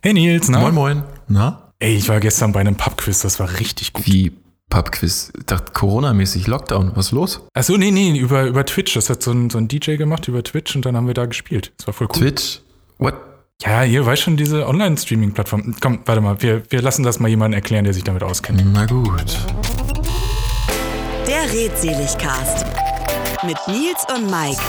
Hey Nils, na? Moin, moin. Na? Ey, ich war gestern bei einem Pubquiz, das war richtig gut. Wie Pubquiz? Ich dachte, Corona-mäßig Lockdown. Was ist los? Achso, nee, nee, über, über Twitch. Das hat so ein, so ein DJ gemacht über Twitch und dann haben wir da gespielt. Das war voll cool. Twitch? What? Ja, ihr weißt schon, diese Online-Streaming-Plattform. Komm, warte mal, wir, wir lassen das mal jemanden erklären, der sich damit auskennt. Na gut. Der Redseligcast mit Nils und Mike.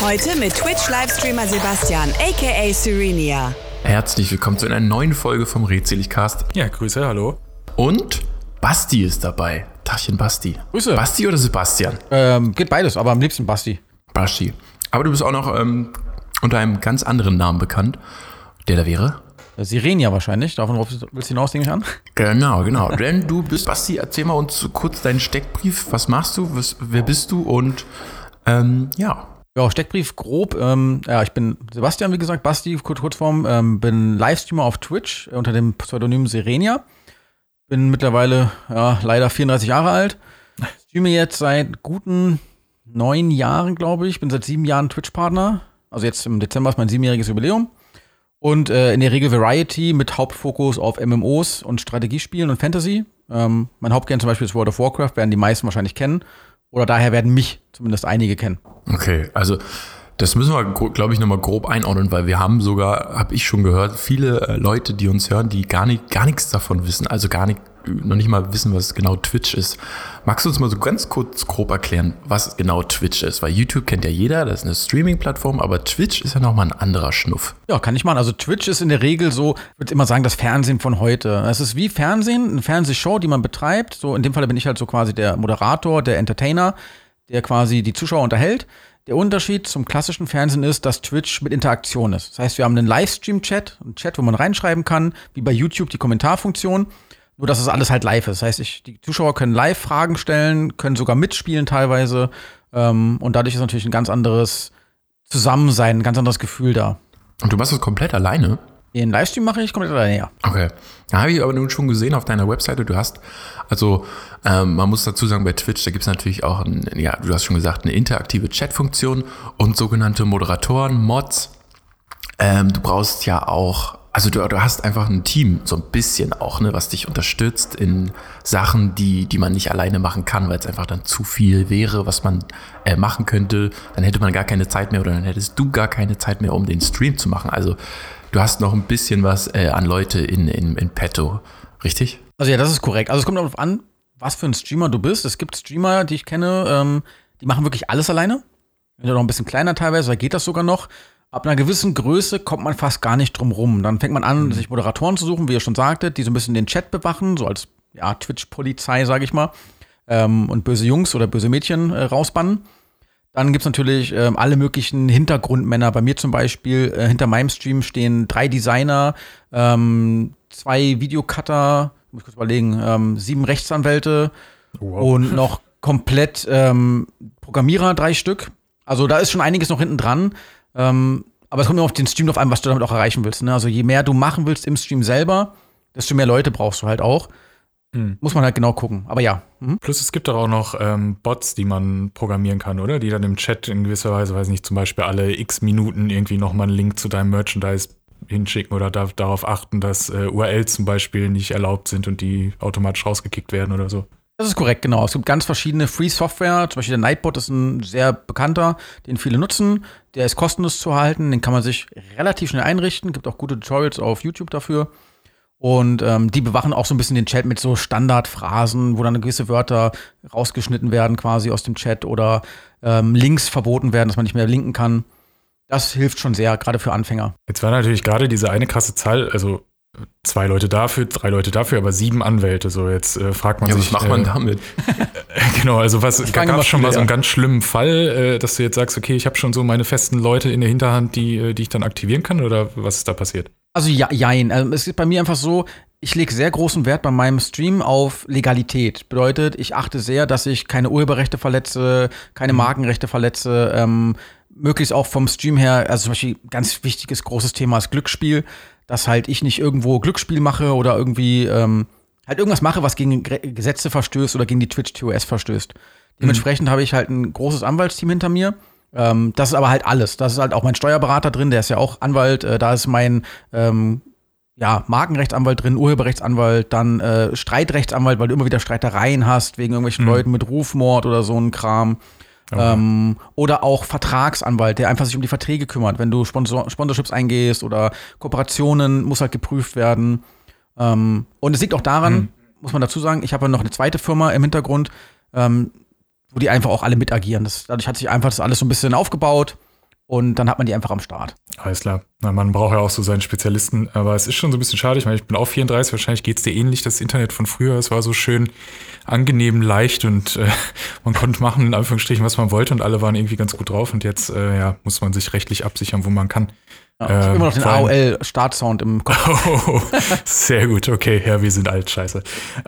Heute mit Twitch-Livestreamer Sebastian, aka Serenia. Herzlich willkommen zu einer neuen Folge vom Redseligcast. Ja, Grüße, hallo. Und Basti ist dabei. Tachchen Basti. Grüße. Basti oder Sebastian? Ähm, geht beides, aber am liebsten Basti. Basti. Aber du bist auch noch ähm, unter einem ganz anderen Namen bekannt. Der da wäre? Sirenia wahrscheinlich. Davon willst du hinaus, nehme ich an. Genau, genau. Denn du bist, Basti, erzähl mal uns kurz deinen Steckbrief. Was machst du? Was, wer bist du? Und ähm, ja. Ja, Steckbrief grob. Ähm, ja, ich bin Sebastian, wie gesagt, Basti, kurz, Kurzform. Ähm, bin Livestreamer auf Twitch äh, unter dem Pseudonym Sirenia. Bin mittlerweile ja, leider 34 Jahre alt. Streame jetzt seit guten neun Jahren, glaube ich. Bin seit sieben Jahren Twitch-Partner. Also jetzt im Dezember ist mein siebenjähriges Jubiläum. Und äh, in der Regel Variety mit Hauptfokus auf MMOs und Strategiespielen und Fantasy. Ähm, mein Hauptgame zum Beispiel ist World of Warcraft, werden die meisten wahrscheinlich kennen. Oder daher werden mich zumindest einige kennen. Okay, also das müssen wir, glaube ich, nochmal grob einordnen, weil wir haben sogar, habe ich schon gehört, viele äh, Leute, die uns hören, die gar, nicht, gar nichts davon wissen, also gar nicht, noch nicht mal wissen, was genau Twitch ist. Magst du uns mal so ganz kurz grob erklären, was genau Twitch ist? Weil YouTube kennt ja jeder, das ist eine Streaming-Plattform, aber Twitch ist ja nochmal ein anderer Schnuff. Ja, kann ich machen. Also Twitch ist in der Regel so, ich würde immer sagen, das Fernsehen von heute. Es ist wie Fernsehen, eine Fernsehshow, die man betreibt. So in dem Fall bin ich halt so quasi der Moderator, der Entertainer, der quasi die Zuschauer unterhält. Der Unterschied zum klassischen Fernsehen ist, dass Twitch mit Interaktion ist. Das heißt, wir haben einen Livestream-Chat, einen Chat, wo man reinschreiben kann, wie bei YouTube die Kommentarfunktion. Nur, dass es alles halt live ist. Das heißt, ich, die Zuschauer können live Fragen stellen, können sogar mitspielen teilweise. Ähm, und dadurch ist natürlich ein ganz anderes Zusammensein, ein ganz anderes Gefühl da. Und du machst das komplett alleine? Den Livestream mache ich komplett alleine, ja. Okay. Da habe ich aber nun schon gesehen auf deiner Webseite, du hast, also ähm, man muss dazu sagen, bei Twitch, da gibt es natürlich auch, ein, ja, du hast schon gesagt, eine interaktive Chatfunktion und sogenannte Moderatoren, Mods. Ähm, du brauchst ja auch, also du, du hast einfach ein Team, so ein bisschen auch, ne, was dich unterstützt in Sachen, die, die man nicht alleine machen kann, weil es einfach dann zu viel wäre, was man äh, machen könnte. Dann hätte man gar keine Zeit mehr oder dann hättest du gar keine Zeit mehr, um den Stream zu machen. Also du hast noch ein bisschen was äh, an Leute in, in, in petto, richtig? Also ja, das ist korrekt. Also es kommt darauf an, was für ein Streamer du bist. Es gibt Streamer, die ich kenne, ähm, die machen wirklich alles alleine. Wenn du noch ein bisschen kleiner teilweise, da geht das sogar noch. Ab einer gewissen Größe kommt man fast gar nicht drum rum. Dann fängt man an, mhm. sich Moderatoren zu suchen, wie ihr schon sagtet, die so ein bisschen den Chat bewachen, so als ja, Twitch-Polizei, sage ich mal, ähm, und böse Jungs oder böse Mädchen äh, rausbannen. Dann gibt's natürlich ähm, alle möglichen Hintergrundmänner. Bei mir zum Beispiel, äh, hinter meinem Stream stehen drei Designer, ähm, zwei Videocutter, muss ich kurz überlegen, ähm, sieben Rechtsanwälte wow. und noch komplett ähm, Programmierer, drei Stück. Also da ist schon einiges noch hinten dran. Ähm, aber es kommt immer auf den Stream drauf an, was du damit auch erreichen willst. Ne? Also je mehr du machen willst im Stream selber, desto mehr Leute brauchst du halt auch. Hm. Muss man halt genau gucken. Aber ja. Mhm. Plus es gibt doch auch noch ähm, Bots, die man programmieren kann, oder? Die dann im Chat in gewisser Weise, weiß nicht, zum Beispiel alle x Minuten irgendwie nochmal einen Link zu deinem Merchandise hinschicken oder da, darauf achten, dass äh, URLs zum Beispiel nicht erlaubt sind und die automatisch rausgekickt werden oder so. Das ist korrekt, genau. Es gibt ganz verschiedene Free Software. Zum Beispiel der Nightbot ist ein sehr bekannter, den viele nutzen. Der ist kostenlos zu erhalten. Den kann man sich relativ schnell einrichten. Gibt auch gute Tutorials auf YouTube dafür. Und ähm, die bewachen auch so ein bisschen den Chat mit so Standardphrasen, wo dann gewisse Wörter rausgeschnitten werden quasi aus dem Chat oder ähm, Links verboten werden, dass man nicht mehr linken kann. Das hilft schon sehr, gerade für Anfänger. Jetzt war natürlich gerade diese eine krasse Zahl, also zwei Leute dafür, drei Leute dafür, aber sieben Anwälte. So, jetzt äh, fragt man ja, sich. Was macht man äh, damit? genau, also was gab es schon mal so einen ganz schlimmen Fall, äh, dass du jetzt sagst, okay, ich habe schon so meine festen Leute in der Hinterhand, die, äh, die ich dann aktivieren kann, oder was ist da passiert? Also ja, jein. Also, es ist bei mir einfach so, ich lege sehr großen Wert bei meinem Stream auf Legalität. Bedeutet, ich achte sehr, dass ich keine Urheberrechte verletze, keine mhm. Markenrechte verletze, ähm, möglichst auch vom Stream her, also zum Beispiel ganz wichtiges, großes Thema ist Glücksspiel dass halt ich nicht irgendwo Glücksspiel mache oder irgendwie ähm, halt irgendwas mache, was gegen Gesetze verstößt oder gegen die Twitch TOS verstößt. Dementsprechend mhm. habe ich halt ein großes Anwaltsteam hinter mir Ähm, das ist aber halt alles. Das ist halt auch mein Steuerberater drin, der ist ja auch Anwalt. Äh, da ist mein ähm, ja, Markenrechtsanwalt drin, Urheberrechtsanwalt, dann äh, Streitrechtsanwalt, weil du immer wieder Streitereien hast wegen irgendwelchen mhm. Leuten mit Rufmord oder so ein Kram. Okay. Ähm, oder auch Vertragsanwalt, der einfach sich um die Verträge kümmert. Wenn du Sponsor Sponsorships eingehst oder Kooperationen, muss halt geprüft werden. Ähm, und es liegt auch daran, mhm. muss man dazu sagen, ich habe noch eine zweite Firma im Hintergrund, ähm, wo die einfach auch alle mit agieren. Das, dadurch hat sich einfach das alles so ein bisschen aufgebaut und dann hat man die einfach am Start. Alles klar. Na, man braucht ja auch so seinen Spezialisten, aber es ist schon so ein bisschen schade. Ich meine, ich bin auch 34, wahrscheinlich geht es dir ähnlich, das Internet von früher. Es war so schön angenehm, leicht und äh, man konnte machen, in Anführungsstrichen, was man wollte und alle waren irgendwie ganz gut drauf und jetzt äh, ja, muss man sich rechtlich absichern, wo man kann. Ja, ich ähm, immer noch den AOL-Startsound im Kopf. Oh, sehr gut, okay, ja, wir sind alt, scheiße.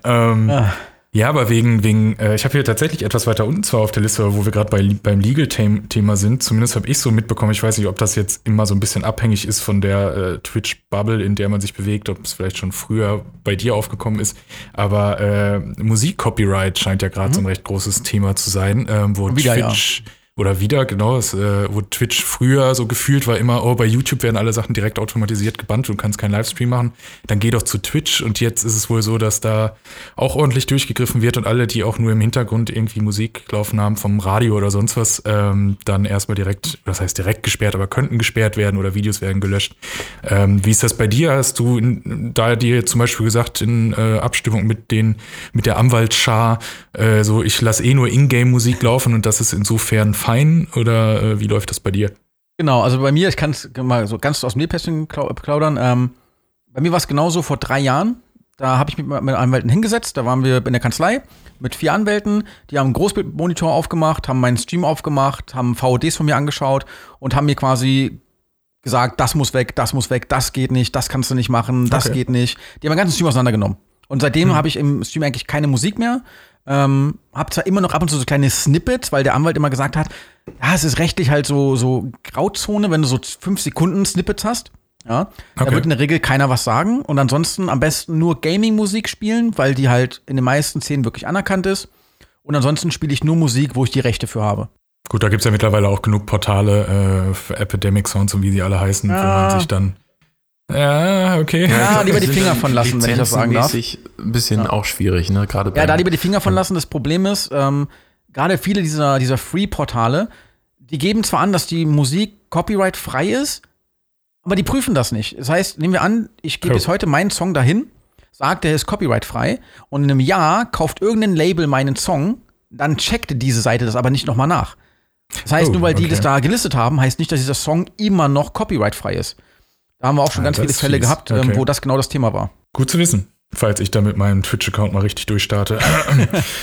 Ähm, ah. Ja, aber wegen, wegen äh, ich habe hier tatsächlich etwas weiter unten zwar auf der Liste, wo wir gerade bei, beim Legal-Thema sind. Zumindest habe ich so mitbekommen. Ich weiß nicht, ob das jetzt immer so ein bisschen abhängig ist von der äh, Twitch-Bubble, in der man sich bewegt, ob es vielleicht schon früher bei dir aufgekommen ist. Aber äh, Musik-Copyright scheint ja gerade mhm. so ein recht großes Thema zu sein, ähm, wo Wieder, Twitch. Ja oder wieder, genau, das, äh, wo Twitch früher so gefühlt war immer, oh, bei YouTube werden alle Sachen direkt automatisiert gebannt, du kannst keinen Livestream machen, dann geh doch zu Twitch und jetzt ist es wohl so, dass da auch ordentlich durchgegriffen wird und alle, die auch nur im Hintergrund irgendwie Musik laufen haben vom Radio oder sonst was, ähm, dann erstmal direkt, das heißt direkt gesperrt, aber könnten gesperrt werden oder Videos werden gelöscht. Ähm, wie ist das bei dir? Hast du in, da dir zum Beispiel gesagt, in äh, Abstimmung mit den, mit der Anwaltsschar, äh, so ich lasse eh nur Ingame-Musik laufen und das ist insofern fein oder äh, wie läuft das bei dir? Genau, also bei mir, ich kann es mal so ganz aus dem Nähpässchen plaudern. Ähm, bei mir war es genauso vor drei Jahren. Da habe ich mich mit Anwälten hingesetzt. Da waren wir in der Kanzlei mit vier Anwälten. Die haben einen Großbildmonitor aufgemacht, haben meinen Stream aufgemacht, haben VODs von mir angeschaut und haben mir quasi gesagt, das muss weg, das muss weg, das geht nicht, das kannst du nicht machen, das okay. geht nicht. Die haben meinen ganzen Stream auseinandergenommen. Und seitdem hm. habe ich im Stream eigentlich keine Musik mehr. Ähm, hab zwar immer noch ab und zu so kleine Snippets, weil der Anwalt immer gesagt hat, ja, es ist rechtlich halt so, so Grauzone, wenn du so fünf Sekunden Snippets hast. Ja, okay. da wird in der Regel keiner was sagen. Und ansonsten am besten nur Gaming-Musik spielen, weil die halt in den meisten Szenen wirklich anerkannt ist. Und ansonsten spiele ich nur Musik, wo ich die Rechte für habe. Gut, da gibt es ja mittlerweile auch genug Portale äh, für Epidemic Sounds und wie sie alle heißen, ja. wo man sich dann ja, okay. Ja, lieber die Finger von lassen, wenn ich das sagen darf. Ein bisschen ja. auch schwierig, ne? Gerade ja, da lieber die Finger von lassen. Das Problem ist, ähm, gerade viele dieser, dieser Free-Portale, die geben zwar an, dass die Musik copyright-frei ist, aber die prüfen das nicht. Das heißt, nehmen wir an, ich gebe oh. jetzt heute meinen Song dahin, sagt, der ist copyright-frei und in einem Jahr kauft irgendein Label meinen Song, dann checkt diese Seite das aber nicht nochmal nach. Das heißt, oh, nur weil okay. die das da gelistet haben, heißt nicht, dass dieser Song immer noch copyright-frei ist. Da haben wir auch schon ja, ganz viele Fälle gehabt, ähm, okay. wo das genau das Thema war. Gut zu wissen, falls ich da mit meinem Twitch-Account mal richtig durchstarte.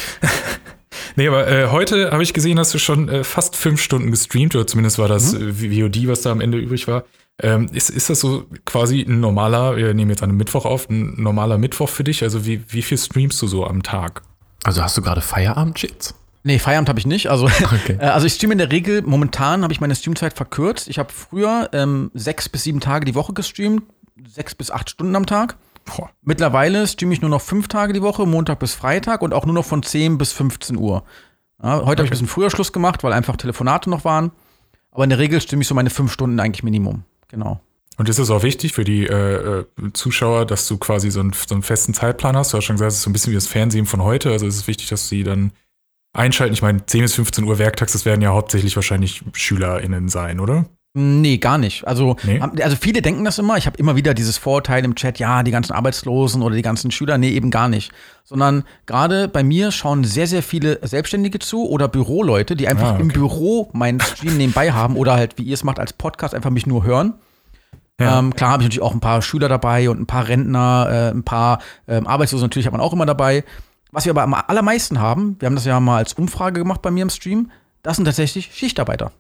nee, aber äh, heute habe ich gesehen, hast du schon äh, fast fünf Stunden gestreamt, oder zumindest war das mhm. äh, VOD, was da am Ende übrig war. Ähm, ist, ist das so quasi ein normaler, wir nehmen jetzt einen Mittwoch auf, ein normaler Mittwoch für dich? Also wie, wie viel streamst du so am Tag? Also hast du gerade Feierabend jetzt? Nee, Feierabend habe ich nicht. Also, okay. äh, also ich streame in der Regel, momentan habe ich meine Streamzeit verkürzt. Ich habe früher ähm, sechs bis sieben Tage die Woche gestreamt, sechs bis acht Stunden am Tag. Boah. Mittlerweile streame ich nur noch fünf Tage die Woche, Montag bis Freitag und auch nur noch von 10 bis 15 Uhr. Ja, heute okay. habe ich ein bisschen früher Schluss gemacht, weil einfach Telefonate noch waren. Aber in der Regel stimme ich so meine fünf Stunden eigentlich Minimum. Genau. Und ist es auch wichtig für die äh, äh, Zuschauer, dass du quasi so einen, so einen festen Zeitplan hast? Du hast schon gesagt, es ist so ein bisschen wie das Fernsehen von heute. Also ist es wichtig, dass sie dann einschalten? Ich meine, 10 bis 15 Uhr Werktags, das werden ja hauptsächlich wahrscheinlich SchülerInnen sein, oder? Nee, gar nicht. Also, nee? also viele denken das immer. Ich habe immer wieder dieses Vorurteil im Chat, ja, die ganzen Arbeitslosen oder die ganzen Schüler. Nee, eben gar nicht. Sondern gerade bei mir schauen sehr, sehr viele Selbstständige zu oder Büroleute, die einfach ah, okay. im Büro meinen Stream nebenbei haben oder halt, wie ihr es macht, als Podcast einfach mich nur hören. Ja. Ähm, klar habe ich natürlich auch ein paar Schüler dabei und ein paar Rentner, äh, ein paar ähm, Arbeitslose natürlich hat man auch immer dabei. Was wir aber am allermeisten haben, wir haben das ja mal als Umfrage gemacht bei mir im Stream, das sind tatsächlich Schichtarbeiter.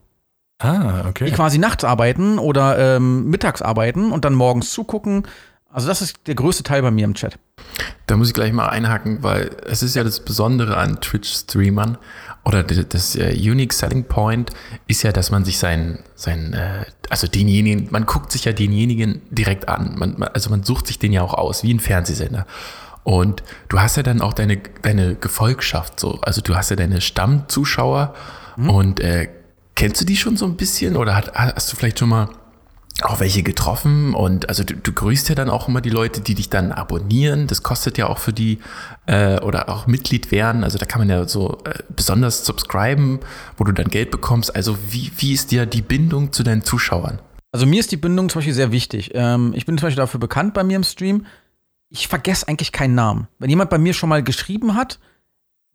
Ah, okay. Die quasi nachts arbeiten oder ähm, mittags arbeiten und dann morgens zugucken. Also das ist der größte Teil bei mir im Chat. Da muss ich gleich mal einhaken, weil es ist ja das Besondere an Twitch-Streamern oder das äh, Unique Selling Point ist ja, dass man sich sein, sein äh, also denjenigen, man guckt sich ja denjenigen direkt an. Man, also man sucht sich den ja auch aus, wie ein Fernsehsender. Und du hast ja dann auch deine, deine Gefolgschaft so. Also du hast ja deine Stammzuschauer mhm. und äh, kennst du die schon so ein bisschen oder hat, hast du vielleicht schon mal auch welche getroffen und also du, du grüßt ja dann auch immer die Leute, die dich dann abonnieren. Das kostet ja auch für die äh, oder auch Mitglied werden. Also da kann man ja so äh, besonders subscriben, wo du dann Geld bekommst. Also wie, wie ist dir die Bindung zu deinen Zuschauern? Also mir ist die Bindung zum Beispiel sehr wichtig. Ähm, ich bin zum Beispiel dafür bekannt bei mir im Stream. Ich vergesse eigentlich keinen Namen. Wenn jemand bei mir schon mal geschrieben hat,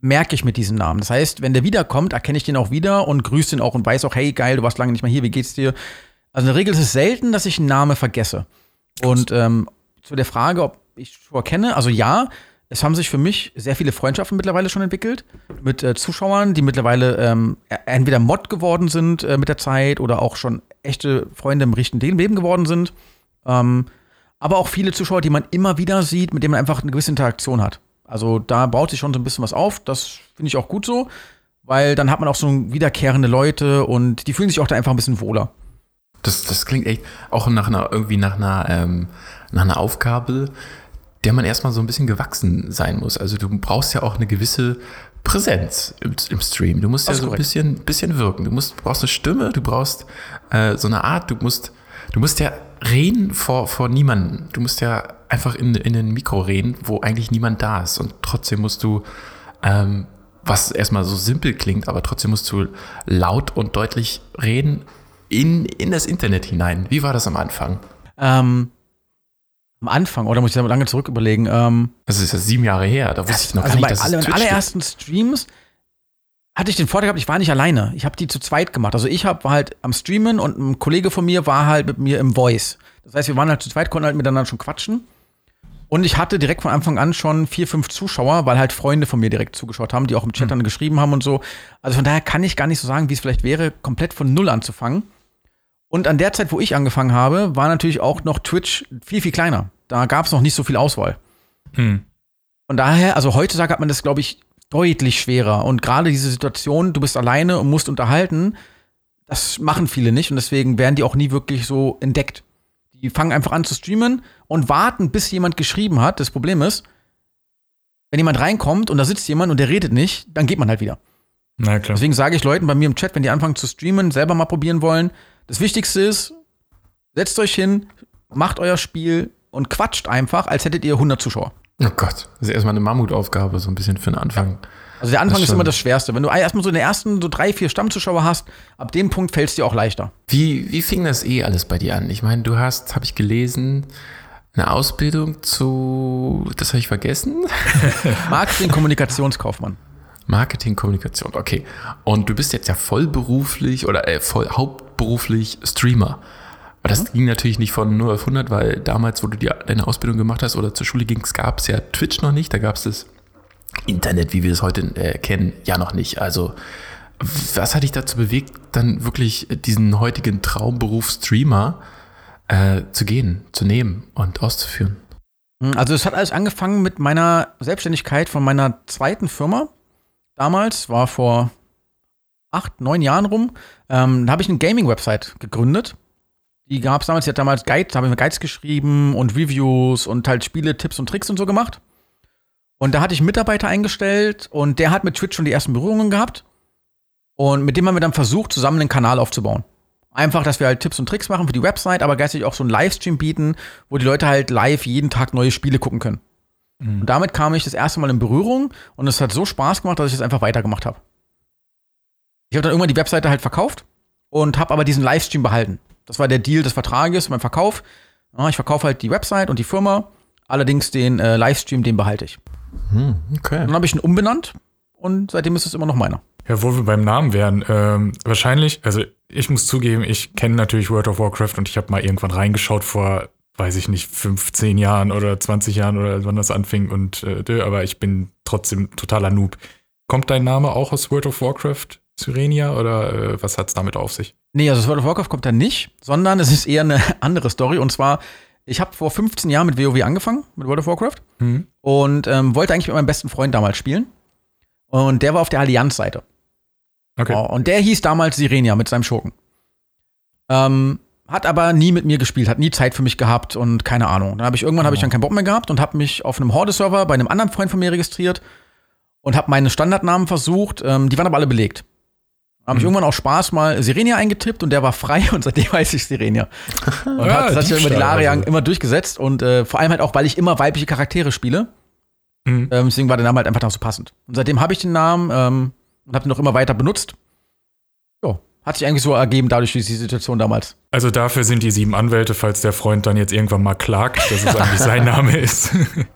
merke ich mit diesem Namen. Das heißt, wenn der wiederkommt, erkenne ich den auch wieder und grüße ihn auch und weiß auch, hey geil, du warst lange nicht mehr hier, wie geht's dir? Also in der Regel ist es selten, dass ich einen Namen vergesse. Und ähm, zu der Frage, ob ich schon kenne, also ja, es haben sich für mich sehr viele Freundschaften mittlerweile schon entwickelt mit äh, Zuschauern, die mittlerweile ähm, e-, entweder Mod geworden sind äh, mit der Zeit oder auch schon echte Freunde im richtigen Leben geworden sind. Ähm, aber auch viele Zuschauer, die man immer wieder sieht, mit denen man einfach eine gewisse Interaktion hat. Also da baut sich schon so ein bisschen was auf. Das finde ich auch gut so, weil dann hat man auch so wiederkehrende Leute und die fühlen sich auch da einfach ein bisschen wohler. Das, das klingt echt auch nach einer, irgendwie nach einer, ähm, nach einer Aufgabe, der man erstmal so ein bisschen gewachsen sein muss. Also du brauchst ja auch eine gewisse Präsenz im, im Stream. Du musst ja so ein bisschen, bisschen wirken. Du musst, brauchst eine Stimme, du brauchst äh, so eine Art, du musst, du musst ja reden vor, vor niemandem. Du musst ja einfach in, in ein Mikro reden, wo eigentlich niemand da ist. Und trotzdem musst du, ähm, was erstmal so simpel klingt, aber trotzdem musst du laut und deutlich reden in, in das Internet hinein. Wie war das am Anfang? Ähm, am Anfang, oder muss ich da lange zurück überlegen? Ähm, das ist ja sieben Jahre her, da wusste ich noch also gar nicht, bei alle, allerersten Streams hatte ich den Vorteil gehabt, ich war nicht alleine. Ich habe die zu zweit gemacht. Also ich hab, war halt am Streamen und ein Kollege von mir war halt mit mir im Voice. Das heißt, wir waren halt zu zweit, konnten halt miteinander schon quatschen. Und ich hatte direkt von Anfang an schon vier, fünf Zuschauer, weil halt Freunde von mir direkt zugeschaut haben, die auch im Chat dann mhm. geschrieben haben und so. Also von daher kann ich gar nicht so sagen, wie es vielleicht wäre, komplett von Null anzufangen. Und an der Zeit, wo ich angefangen habe, war natürlich auch noch Twitch viel, viel kleiner. Da gab es noch nicht so viel Auswahl. Hm. Von daher, also heutzutage hat man das, glaube ich, deutlich schwerer. Und gerade diese Situation, du bist alleine und musst unterhalten, das machen viele nicht und deswegen werden die auch nie wirklich so entdeckt. Die fangen einfach an zu streamen und warten, bis jemand geschrieben hat. Das Problem ist, wenn jemand reinkommt und da sitzt jemand und der redet nicht, dann geht man halt wieder. Na klar. Deswegen sage ich Leuten bei mir im Chat, wenn die anfangen zu streamen, selber mal probieren wollen, das Wichtigste ist, setzt euch hin, macht euer Spiel und quatscht einfach, als hättet ihr 100 Zuschauer. Oh Gott, das ist erstmal eine Mammutaufgabe, so ein bisschen für den Anfang. Also der Anfang ist immer das Schwerste. Wenn du erstmal so in den ersten so drei, vier Stammzuschauer hast, ab dem Punkt fällt es dir auch leichter. Wie, wie fing das eh alles bei dir an? Ich meine, du hast, habe ich gelesen, eine Ausbildung zu, das habe ich vergessen. Marketing, Kommunikationskaufmann. Marketing, Kommunikation, okay. Und du bist jetzt ja vollberuflich oder äh, voll hauptberuflich Streamer. Aber das mhm. ging natürlich nicht von 0 auf 100, weil damals, wo du die, deine Ausbildung gemacht hast oder zur Schule gingst, gab es ja Twitch noch nicht. Da gab es das Internet, wie wir es heute äh, kennen, ja noch nicht. Also, was hat dich dazu bewegt, dann wirklich diesen heutigen Traumberuf Streamer äh, zu gehen, zu nehmen und auszuführen? Hm, also, es hat alles angefangen mit meiner Selbstständigkeit von meiner zweiten Firma damals, war vor acht, neun Jahren rum. Ähm, da habe ich eine Gaming-Website gegründet. Die gab es damals, die hat damals Guides, da habe ich mir Guides geschrieben und Reviews und halt Spiele, Tipps und Tricks und so gemacht. Und da hatte ich einen Mitarbeiter eingestellt und der hat mit Twitch schon die ersten Berührungen gehabt. Und mit dem haben wir dann versucht, zusammen einen Kanal aufzubauen. Einfach, dass wir halt Tipps und Tricks machen für die Website, aber gleichzeitig auch so einen Livestream bieten, wo die Leute halt live jeden Tag neue Spiele gucken können. Mhm. Und damit kam ich das erste Mal in Berührung und es hat so Spaß gemacht, dass ich das einfach weitergemacht habe. Ich habe dann irgendwann die Webseite halt verkauft und habe aber diesen Livestream behalten. Das war der Deal des Vertrages beim Verkauf. Ich verkaufe halt die Website und die Firma, allerdings den äh, Livestream, den behalte ich. Hm, okay. Dann habe ich ihn umbenannt und seitdem ist es immer noch meiner. Ja, wo wir beim Namen wären, ähm, wahrscheinlich, also ich muss zugeben, ich kenne natürlich World of Warcraft und ich habe mal irgendwann reingeschaut vor weiß ich nicht, 15 Jahren oder 20 Jahren oder wann das anfing und äh, aber ich bin trotzdem totaler Noob. Kommt dein Name auch aus World of Warcraft, Syrenia, oder äh, was hat es damit auf sich? Nee, also World of Warcraft kommt da nicht, sondern es ist eher eine andere Story und zwar, ich habe vor 15 Jahren mit WoW angefangen, mit World of Warcraft mhm. und ähm, wollte eigentlich mit meinem besten Freund damals spielen und der war auf der Allianz-Seite. Okay. Oh, und der hieß damals Sirenia mit seinem Schurken. Ähm, hat aber nie mit mir gespielt, hat nie Zeit für mich gehabt und keine Ahnung. Dann habe ich irgendwann oh. habe ich dann keinen Bock mehr gehabt und habe mich auf einem Horde-Server bei einem anderen Freund von mir registriert und habe meine Standardnamen versucht. Ähm, die waren aber alle belegt. Habe ich irgendwann auch Spaß mal Sirenia eingetippt und der war frei und seitdem heiße ich Sirenia. Und Ja, hat, das hat sich immer die Larian also. immer durchgesetzt und äh, vor allem halt auch, weil ich immer weibliche Charaktere spiele. Mhm. Ähm, deswegen war der Name halt einfach noch so passend. Und seitdem habe ich den Namen ähm, und habe ihn noch immer weiter benutzt. Ja, hat sich eigentlich so ergeben dadurch die Situation damals. Also dafür sind die sieben Anwälte, falls der Freund dann jetzt irgendwann mal klagt, dass es eigentlich sein Name ist.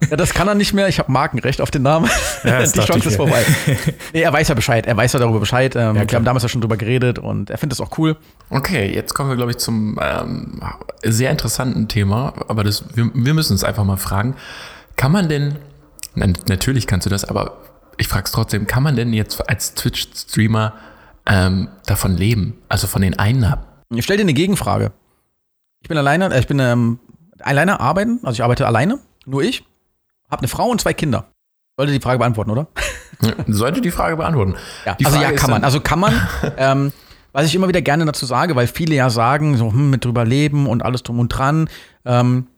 Ja, das kann er nicht mehr. Ich habe Markenrecht auf den Namen. Ja, das die Chance ist vorbei. Nee, er weiß ja Bescheid. Er weiß ja darüber Bescheid. Ähm, wir klar. haben damals ja schon drüber geredet und er findet es auch cool. Okay, jetzt kommen wir, glaube ich, zum ähm, sehr interessanten Thema, aber das, wir, wir müssen uns einfach mal fragen, kann man denn, na, natürlich kannst du das, aber ich frage es trotzdem, kann man denn jetzt als Twitch-Streamer ähm, davon leben, also von den Einnahmen? Ich stelle dir eine Gegenfrage. Ich bin alleine, äh, ich bin ähm, alleine arbeiten, also ich arbeite alleine, nur ich, habe eine Frau und zwei Kinder. Sollte die Frage beantworten, oder? Sollte die Frage beantworten. Ja, Die also Frage ja, kann man. Also kann man. ähm, was ich immer wieder gerne dazu sage, weil viele ja sagen, so hm, mit drüber leben und alles drum und dran. Ähm,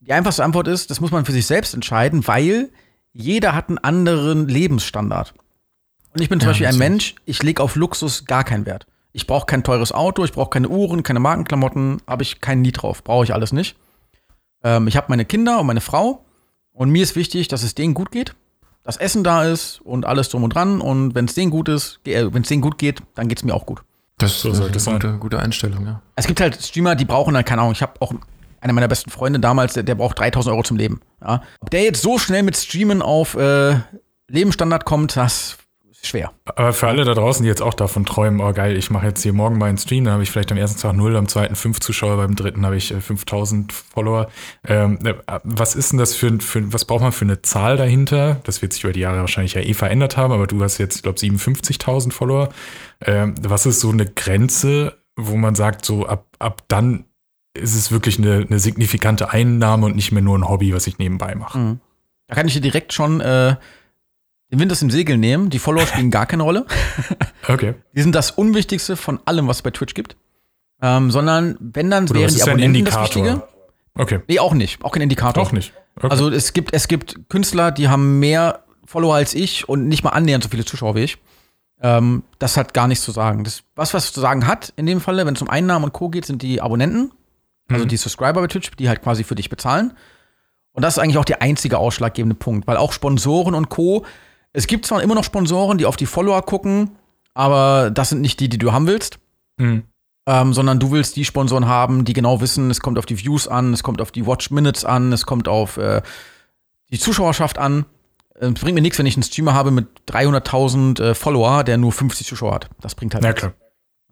die einfachste Antwort ist, das muss man für sich selbst entscheiden, weil jeder hat einen anderen Lebensstandard. Und ich bin zum Ja, Beispiel ein. Mensch, ich lege auf Luxus gar keinen Wert. Ich brauche kein teures Auto, ich brauche keine Uhren, keine Markenklamotten, habe ich kein Nie drauf, brauche ich alles nicht. Ähm, ich habe meine Kinder und meine Frau und mir ist wichtig, dass es denen gut geht, dass Essen da ist und alles drum und dran und wenn es denen gut ist, äh, wenn es denen gut geht, dann geht es mir auch gut. Das So ist sollte eine gute, gute Einstellung, ja. Es gibt halt Streamer, die brauchen dann, keine Ahnung, ich habe auch einer meiner besten Freunde damals, der, der braucht 3000 Euro zum Leben. Ja? Ob der jetzt so schnell mit Streamen auf äh, Lebensstandard kommt, das ist schwer. Aber für alle da draußen, die jetzt auch davon träumen, oh geil, ich mache jetzt hier morgen meinen Stream, dann habe ich vielleicht am ersten Tag 0, am zweiten 5 Zuschauer, beim dritten habe ich äh, 5000 Follower. Ähm, äh, was ist denn das für, ein- für, was braucht man für eine Zahl dahinter? Das wird sich über die Jahre wahrscheinlich ja eh verändert haben, aber du hast jetzt, ich glaube, 57.000 Follower. Ähm, was ist so eine Grenze, wo man sagt, so ab, ab dann ist es wirklich eine, eine signifikante Einnahme und nicht mehr nur ein Hobby, was ich nebenbei mache? Mhm. Da kann ich dir direkt schon äh, den Wind aus dem Segel nehmen. Die Follower spielen gar keine Rolle. Okay. Die sind das Unwichtigste von allem, was es bei Twitch gibt. Ähm, sondern wenn dann Oder wären was die ist ein Abonnenten das Indikator? Wichtige. Okay. Nee, auch nicht. Auch kein Indikator. Auch nicht. Okay. Also es gibt, es gibt Künstler, die haben mehr Follower als ich und nicht mal annähernd so viele Zuschauer wie ich. Ähm, das hat gar nichts zu sagen. Das, was was zu sagen hat in dem Falle, wenn es um Einnahmen und Co. geht, sind die Abonnenten, also Mhm. die Subscriber bei Twitch, die halt quasi für dich bezahlen. Und das ist eigentlich auch der einzige ausschlaggebende Punkt, weil auch Sponsoren und Co. Es gibt zwar immer noch Sponsoren, die auf die Follower gucken, aber das sind nicht die, die du haben willst Mhm. ähm, sondern du willst die Sponsoren haben, die genau wissen, es kommt auf die Views an, es kommt auf die Watch Minutes an, es kommt auf äh, die Zuschauerschaft an. Ähm, Es bringt mir nichts, wenn ich einen Streamer habe mit 300.000 äh, Follower, der nur 50 Zuschauer hat. Das bringt halt Ja, nichts. klar.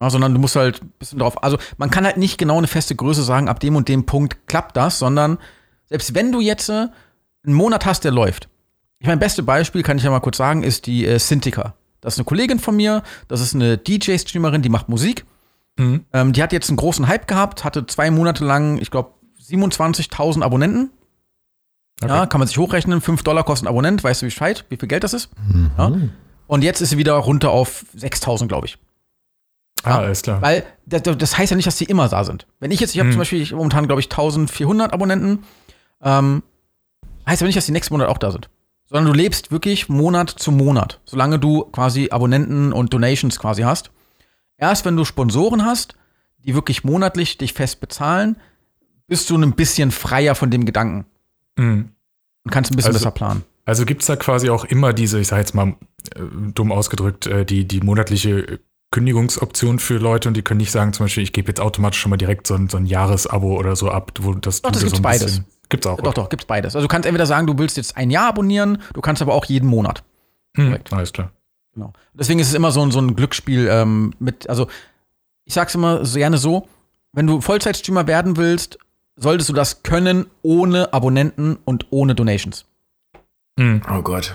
Ja, sondern du musst halt ein bisschen drauf. Also, man kann halt nicht genau eine feste Größe sagen, ab dem und dem Punkt klappt das, sondern selbst wenn du jetzt äh, einen Monat hast, der läuft. Ich mein, beste Beispiel, kann ich ja mal kurz sagen, ist die äh, Cintiqa. Das ist eine Kollegin von mir, das ist eine DJ-Streamerin, die macht Musik. Mhm. Ähm, die hat jetzt einen großen Hype gehabt, hatte zwei Monate lang, ich glaube, 27.000 Abonnenten. Okay. Ja, kann man sich hochrechnen. 5 Dollar kostet ein Abonnent. Weißt du Bescheid, wie viel Geld das ist? Ja. Und jetzt ist sie wieder runter auf 6.000, glaube ich. Ah, alles klar. Weil das, das heißt ja nicht, dass die immer da sind. Wenn ich jetzt, ich habe Mhm. zum Beispiel ich, momentan, glaube ich, 1400 Abonnenten, ähm, heißt aber nicht, dass die nächsten Monat auch da sind. Sondern du lebst wirklich Monat zu Monat, solange du quasi Abonnenten und Donations quasi hast. Erst wenn du Sponsoren hast, die wirklich monatlich dich fest bezahlen, bist du ein bisschen freier von dem Gedanken Mhm. und kannst ein bisschen Also- besser planen. Also gibt es da quasi auch immer diese, ich sage jetzt mal äh, dumm ausgedrückt, äh, die, die monatliche Kündigungsoption für Leute und die können nicht sagen, zum Beispiel, ich gebe jetzt automatisch schon mal direkt so ein, so ein Jahresabo oder so ab, wo das Doch, du das gibt's so ein beides. Gibt's auch. Doch, doch, gibt's beides. Also du kannst entweder sagen, du willst jetzt ein Jahr abonnieren, du kannst aber auch jeden Monat. Hm, alles klar. Genau. Deswegen ist es immer so, ein- so ein Glücksspiel ähm, mit, also ich sag's immer so gerne so, wenn du Vollzeitstreamer werden willst, solltest du das können ohne Abonnenten und ohne Donations. Hm. Oh Gott.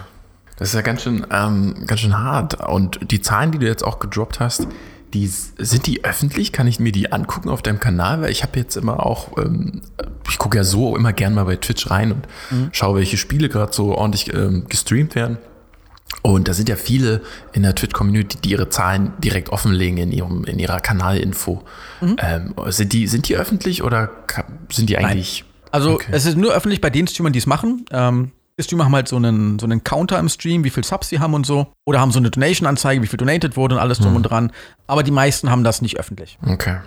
Das ist ja ganz schön, ähm, ganz schön hart. Und die Zahlen, die du jetzt auch gedroppt hast, die sind die öffentlich? Kann ich mir die angucken auf deinem Kanal? Weil ich habe jetzt immer auch, ähm, ich gucke ja so immer gern mal bei Twitch rein und schaue, welche Spiele gerade so ordentlich ähm, gestreamt werden. Und da sind ja viele in der Twitch-Community, die ihre Zahlen direkt offenlegen in, ihrem, in ihrer Kanalinfo. Ähm, sind, die, sind die öffentlich oder sind die eigentlich. Also Okay. es ist nur öffentlich bei den Streamern, die es machen. Ähm, Streamer haben halt so einen, so einen Counter im Stream, wie viel Subs sie haben und so. Oder haben so eine Donation-Anzeige, wie viel donated wurde und alles drum Hm. und dran. Aber die meisten haben das nicht öffentlich. Okay.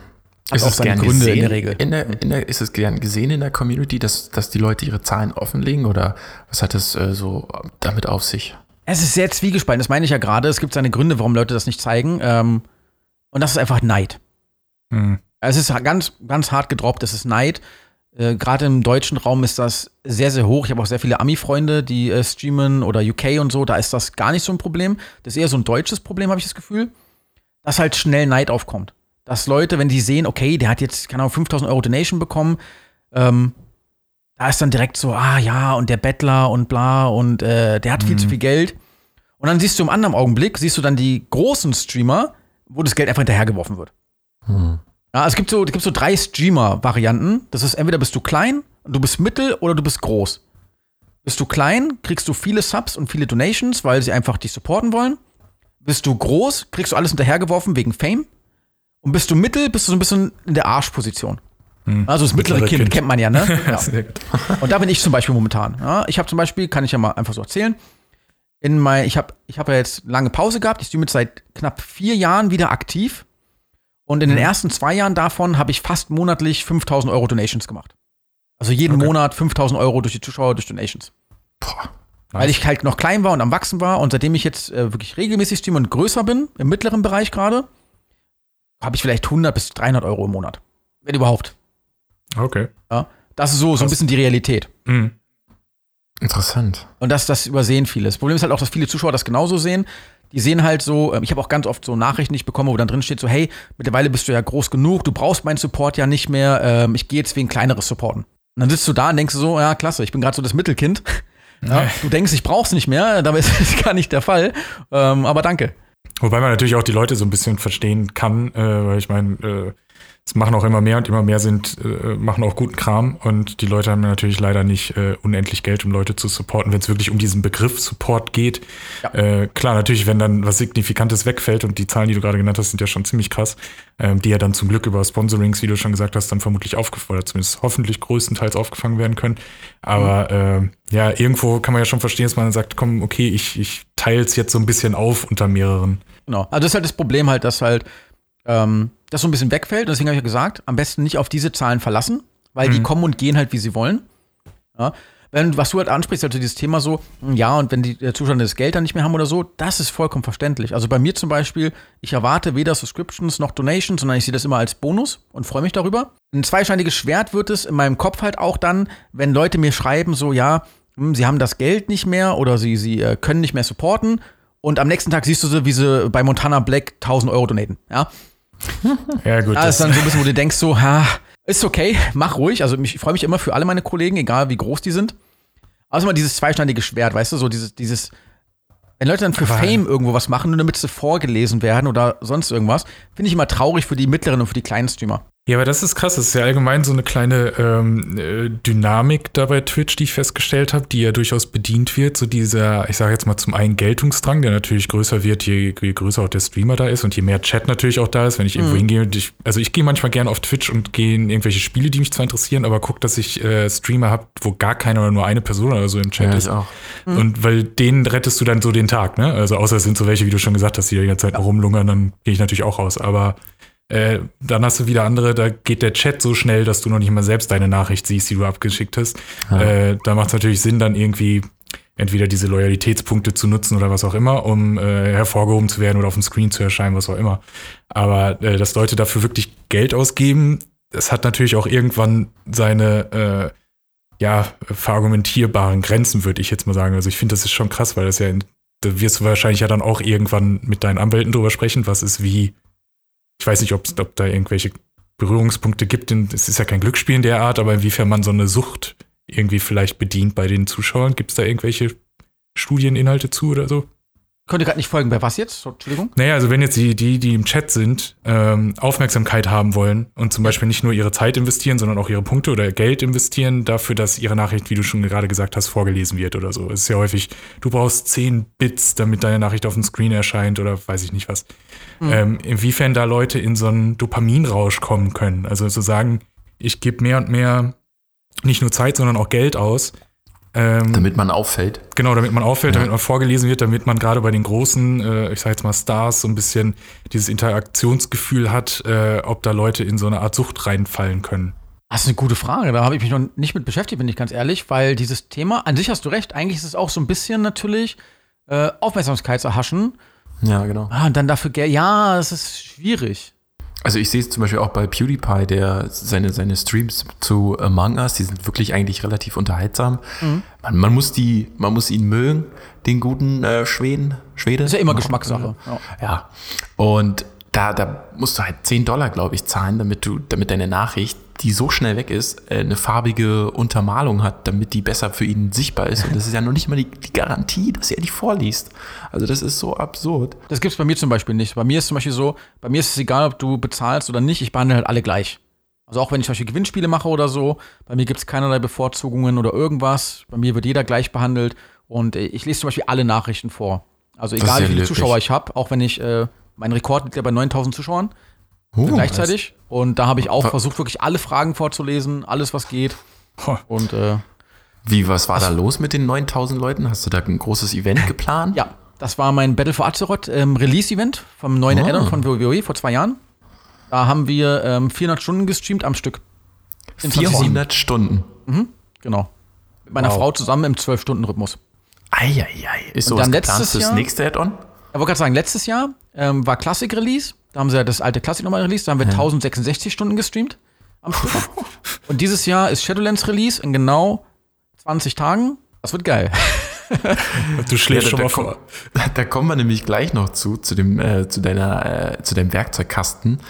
Hat auch seine Gründe in der Regel. In der, in der, ist es gern gesehen in der Community, dass, dass die Leute ihre Zahlen offenlegen oder was hat es äh, so damit auf sich? Es ist sehr zwiegespalten, das meine ich ja gerade. Es gibt seine Gründe, warum Leute das nicht zeigen. Ähm, und das ist einfach Neid. Hm. Es ist ganz, ganz hart gedroppt, es ist Neid. Äh, Gerade im deutschen Raum ist das sehr, sehr hoch. Ich habe auch sehr viele Ami-Freunde, die äh, streamen oder UK und so. Da ist das gar nicht so ein Problem. Das ist eher so ein deutsches Problem, habe ich das Gefühl. Dass halt schnell Neid aufkommt. Dass Leute, wenn die sehen, okay, der hat jetzt, keine Ahnung, 5000 Euro Donation bekommen, ähm, da ist dann direkt so, ah ja, und der Bettler und bla und äh, der hat viel zu viel Geld. Und dann siehst du im anderen Augenblick, siehst du dann die großen Streamer, wo das Geld einfach hinterhergeworfen wird. Ja, es gibt so, es gibt so drei Streamer-Varianten. Das ist entweder bist du klein, du bist mittel oder du bist groß. Bist du klein, kriegst du viele Subs und viele Donations, weil sie einfach dich supporten wollen. Bist du groß, kriegst du alles hinterhergeworfen wegen Fame. Und bist du mittel, bist du so ein bisschen in der Arschposition. Also das mittlere Mittlere kind, Kind. kennt man ja, ne? ja. Sehr gut. Und da bin ich zum Beispiel momentan. Ja, ich habe zum Beispiel, kann ich ja mal einfach so erzählen, in mein, ich habe ich hab ja jetzt lange Pause gehabt. Ich streame jetzt seit knapp vier Jahren wieder aktiv. Und in den ersten zwei Jahren davon habe ich fast monatlich 5000 Euro Donations gemacht. Also jeden Okay. Monat 5000 Euro durch die Zuschauer, durch Donations. Boah. Weil ich halt noch klein war und am Wachsen war. Und seitdem ich jetzt äh, wirklich regelmäßig streame und größer bin, im mittleren Bereich gerade, habe ich vielleicht 100 bis 300 Euro im Monat. Wenn überhaupt. Okay. Ja? Das ist so, so ein bisschen die Realität. Hm. Interessant. Und das, das übersehen viele. Das Problem ist halt auch, dass viele Zuschauer das genauso sehen. Die sehen halt so, ähm, ich habe auch ganz oft so Nachrichten, die ich bekomme, wo dann drin steht so, hey, mittlerweile bist du ja groß genug, du brauchst meinen Support ja nicht mehr, ähm, ich gehe jetzt wegen kleineres supporten. Und dann sitzt du da und denkst du so, ja, klasse, ich bin gerade so das Mittelkind. Ja, du denkst, ich brauch's nicht mehr, dabei ist das gar nicht der Fall. Ähm, aber danke. Wobei man natürlich auch die Leute so ein bisschen verstehen kann, äh, weil ich meine, äh, es machen auch immer mehr und immer mehr sind, äh, machen auch guten Kram und die Leute haben natürlich leider nicht äh, unendlich Geld, um Leute zu supporten, wenn es wirklich um diesen Begriff Support geht. Ja. Äh, klar, natürlich, wenn dann was Signifikantes wegfällt und die Zahlen, die du gerade genannt hast, sind ja schon ziemlich krass, ähm, die ja dann zum Glück über Sponsorings, wie du schon gesagt hast, dann vermutlich aufgefangen, oder zumindest hoffentlich größtenteils aufgefangen werden können. Aber äh, ja, irgendwo kann man ja schon verstehen, dass man dann sagt, komm, okay, ich, ich teile es jetzt so ein bisschen auf unter mehreren. Genau. Also das ist halt das Problem halt, dass halt ähm, das so ein bisschen wegfällt. Und deswegen habe ich ja gesagt, am besten nicht auf diese Zahlen verlassen, weil die kommen und gehen halt, wie sie wollen. Ja. Wenn, was du halt ansprichst, also dieses Thema so, ja, und wenn die Zuschauer das Geld dann nicht mehr haben oder so, das ist vollkommen verständlich. Also bei mir zum Beispiel, ich erwarte weder Subscriptions noch Donations, sondern ich sehe das immer als Bonus und freue mich darüber. Ein zweischneidiges Schwert wird es in meinem Kopf halt auch dann, wenn Leute mir schreiben, so, ja, hm, sie haben das Geld nicht mehr oder sie, sie äh, können nicht mehr supporten. Und am nächsten Tag siehst du sie, wie sie bei Montana Black 1000 Euro donaten. Ja, Ja, gut. da ist dann so ein bisschen, wo du denkst so, ha, ist okay, mach ruhig. Also ich freue mich immer für alle meine Kollegen, egal wie groß die sind. Also immer dieses zweischneidige Schwert, weißt du, so dieses, dieses, wenn Leute dann für Aber- Fame irgendwo was machen, nur damit sie vorgelesen werden oder sonst irgendwas, finde ich immer traurig für die mittleren und für die kleinen Streamer. Ja, aber das ist krass. Das ist ja allgemein so eine kleine ähm, äh, Dynamik da bei Twitch, die ich festgestellt habe, die ja durchaus bedient wird. So dieser, ich sage jetzt mal zum einen Geltungsdrang, der natürlich größer wird, je, je größer auch der Streamer da ist und je mehr Chat natürlich auch da ist. Wenn ich irgendwo hingehe, und ich, also ich gehe manchmal gerne auf Twitch und gehe in irgendwelche Spiele, die mich zwar interessieren, aber guck, dass ich äh, Streamer habe, wo gar keiner oder nur eine Person oder so im Chat Ja, ist. ich auch. Und weil denen rettest du dann so den Tag, ne? Also außer es sind so welche, wie du schon gesagt hast, die die ganze Zeit rumlungern, dann gehe ich natürlich auch raus. Aber äh, dann hast du wieder andere, da geht der Chat so schnell, dass du noch nicht mal selbst deine Nachricht siehst, die du abgeschickt hast. Äh, da macht es natürlich Sinn, dann irgendwie entweder diese Loyalitätspunkte zu nutzen oder was auch immer, um äh, hervorgehoben zu werden oder auf dem Screen zu erscheinen, was auch immer. Aber äh, dass Leute dafür wirklich Geld ausgeben, das hat natürlich auch irgendwann seine äh, ja, verargumentierbaren Grenzen, würde ich jetzt mal sagen. Also ich finde, das ist schon krass, weil das ja, in, da wirst du wahrscheinlich ja dann auch irgendwann mit deinen Anwälten drüber sprechen, was ist wie, ich weiß nicht, ob's- ob da irgendwelche Berührungspunkte gibt, denn es ist ja kein Glücksspiel in der Art, aber inwiefern man so eine Sucht irgendwie vielleicht bedient bei den Zuschauern. Gibt es da irgendwelche Studieninhalte zu oder so? Ich konnte gerade nicht folgen, bei was jetzt? Entschuldigung. Naja, also wenn jetzt die, die, die im Chat sind, ähm, Aufmerksamkeit haben wollen und zum Beispiel nicht nur ihre Zeit investieren, sondern auch ihre Punkte oder Geld investieren dafür, dass ihre Nachricht, wie du schon gerade gesagt hast, vorgelesen wird oder so. Es ist ja häufig, du brauchst 10 Bits, damit deine Nachricht auf dem Screen erscheint oder weiß ich nicht was. Ähm, inwiefern da Leute in so einen Dopaminrausch kommen können. Also zu sagen, ich gebe mehr und mehr nicht nur Zeit, sondern auch Geld aus, Ähm, Damit man auffällt. Genau, damit man auffällt, damit man vorgelesen wird, damit man gerade bei den großen, äh, ich sag jetzt mal Stars, so ein bisschen dieses Interaktionsgefühl hat, äh, ob da Leute in so eine Art Sucht reinfallen können. Das ist eine gute Frage. Da habe ich mich noch nicht mit beschäftigt, bin ich ganz ehrlich, weil dieses Thema, an sich hast du recht, eigentlich ist es auch so ein bisschen natürlich äh, Aufmerksamkeit zu erhaschen. Ja, genau. Ah, und dann dafür, Geld- ja, es ist schwierig. Also ich sehe es zum Beispiel auch bei PewDiePie, der seine, seine Streams zu Among Us, die sind wirklich eigentlich relativ unterhaltsam. Man, man, muss die, man muss ihn mögen, den guten äh, Schweden, Schwede. Ist ja immer Geschmackssache. Ja. Ja. Und da, da musst du halt 10 Dollar, glaube ich, zahlen, damit du, damit deine Nachricht, die so schnell weg ist, äh, eine farbige Untermalung hat, damit die besser für ihn sichtbar ist. Und das ist ja noch nicht mal die, die Garantie, dass er die vorliest. Also das ist so absurd. Das gibt es bei mir zum Beispiel nicht. Bei mir ist zum Beispiel so, bei mir ist es egal, ob du bezahlst oder nicht, ich behandle halt alle gleich. Also auch wenn ich zum Beispiel Gewinnspiele mache oder so, bei mir gibt es keinerlei Bevorzugungen oder irgendwas. Bei mir wird jeder gleich behandelt und äh, ich lese zum Beispiel alle Nachrichten vor. Also egal wie viele. Zuschauer ich habe, auch wenn ich, äh, mein Rekord liegt ja bei 9000 Zuschauern Oh, gleichzeitig. Und da habe ich auch Wa- versucht, wirklich alle Fragen vorzulesen, alles was geht. Und äh, Wie, was war da los mit den 9000 Leuten? Hast du da ein großes Event geplant? ja, das war mein Battle for Azeroth ähm, Release-Event vom neuen Ah. Addon von WoW vor zwei Jahren. Da haben wir ähm, 400 Stunden gestreamt am Stück. In 2007. 400 Stunden. Genau. Mit meiner Wow. Frau zusammen im 12-Stunden-Rhythmus. Eieiei. Ist sowas geplant fürs nächste Add-on? Ich wollte gerade sagen, letztes Jahr ähm, war Classic-Release. Da haben sie ja das alte Classic nochmal released. Da haben wir 1066 Stunden gestreamt am Stück. Und dieses Jahr ist Shadowlands-Release in genau 20 Tagen. Das wird geil. Du schläfst Ja, schon da, mal vor. da kommen wir nämlich gleich noch zu, zu dem, äh, zu deiner, äh, zu deinem Werkzeugkasten,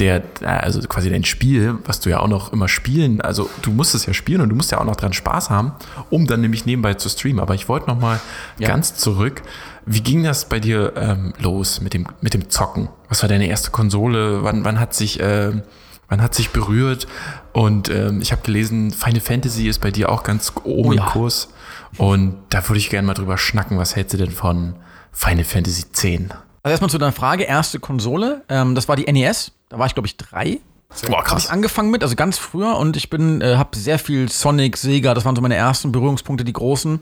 der, äh, also quasi dein Spiel, was du ja auch noch immer spielen, also du musst es ja spielen und du musst ja auch noch dran Spaß haben, um dann nämlich nebenbei zu streamen. Aber ich wollte noch mal Ja. ganz zurück. Wie ging das bei dir ähm, los mit dem, mit dem Zocken? Was war deine erste Konsole? Wann, wann hat sich, ähm, wann hat sich berührt? Und ähm, ich habe gelesen, Final Fantasy ist bei dir auch ganz oben Oh im ja. Kurs. Und da würde ich gerne mal drüber schnacken. Was hältst du denn von Final Fantasy X? Also erstmal zu deiner Frage, erste Konsole, ähm, das war die NES. Da war ich, glaube ich, drei. Boah, Habe ich angefangen mit, also ganz früher. Und ich bin, äh, habe sehr viel Sonic, Sega, das waren so meine ersten Berührungspunkte, die großen.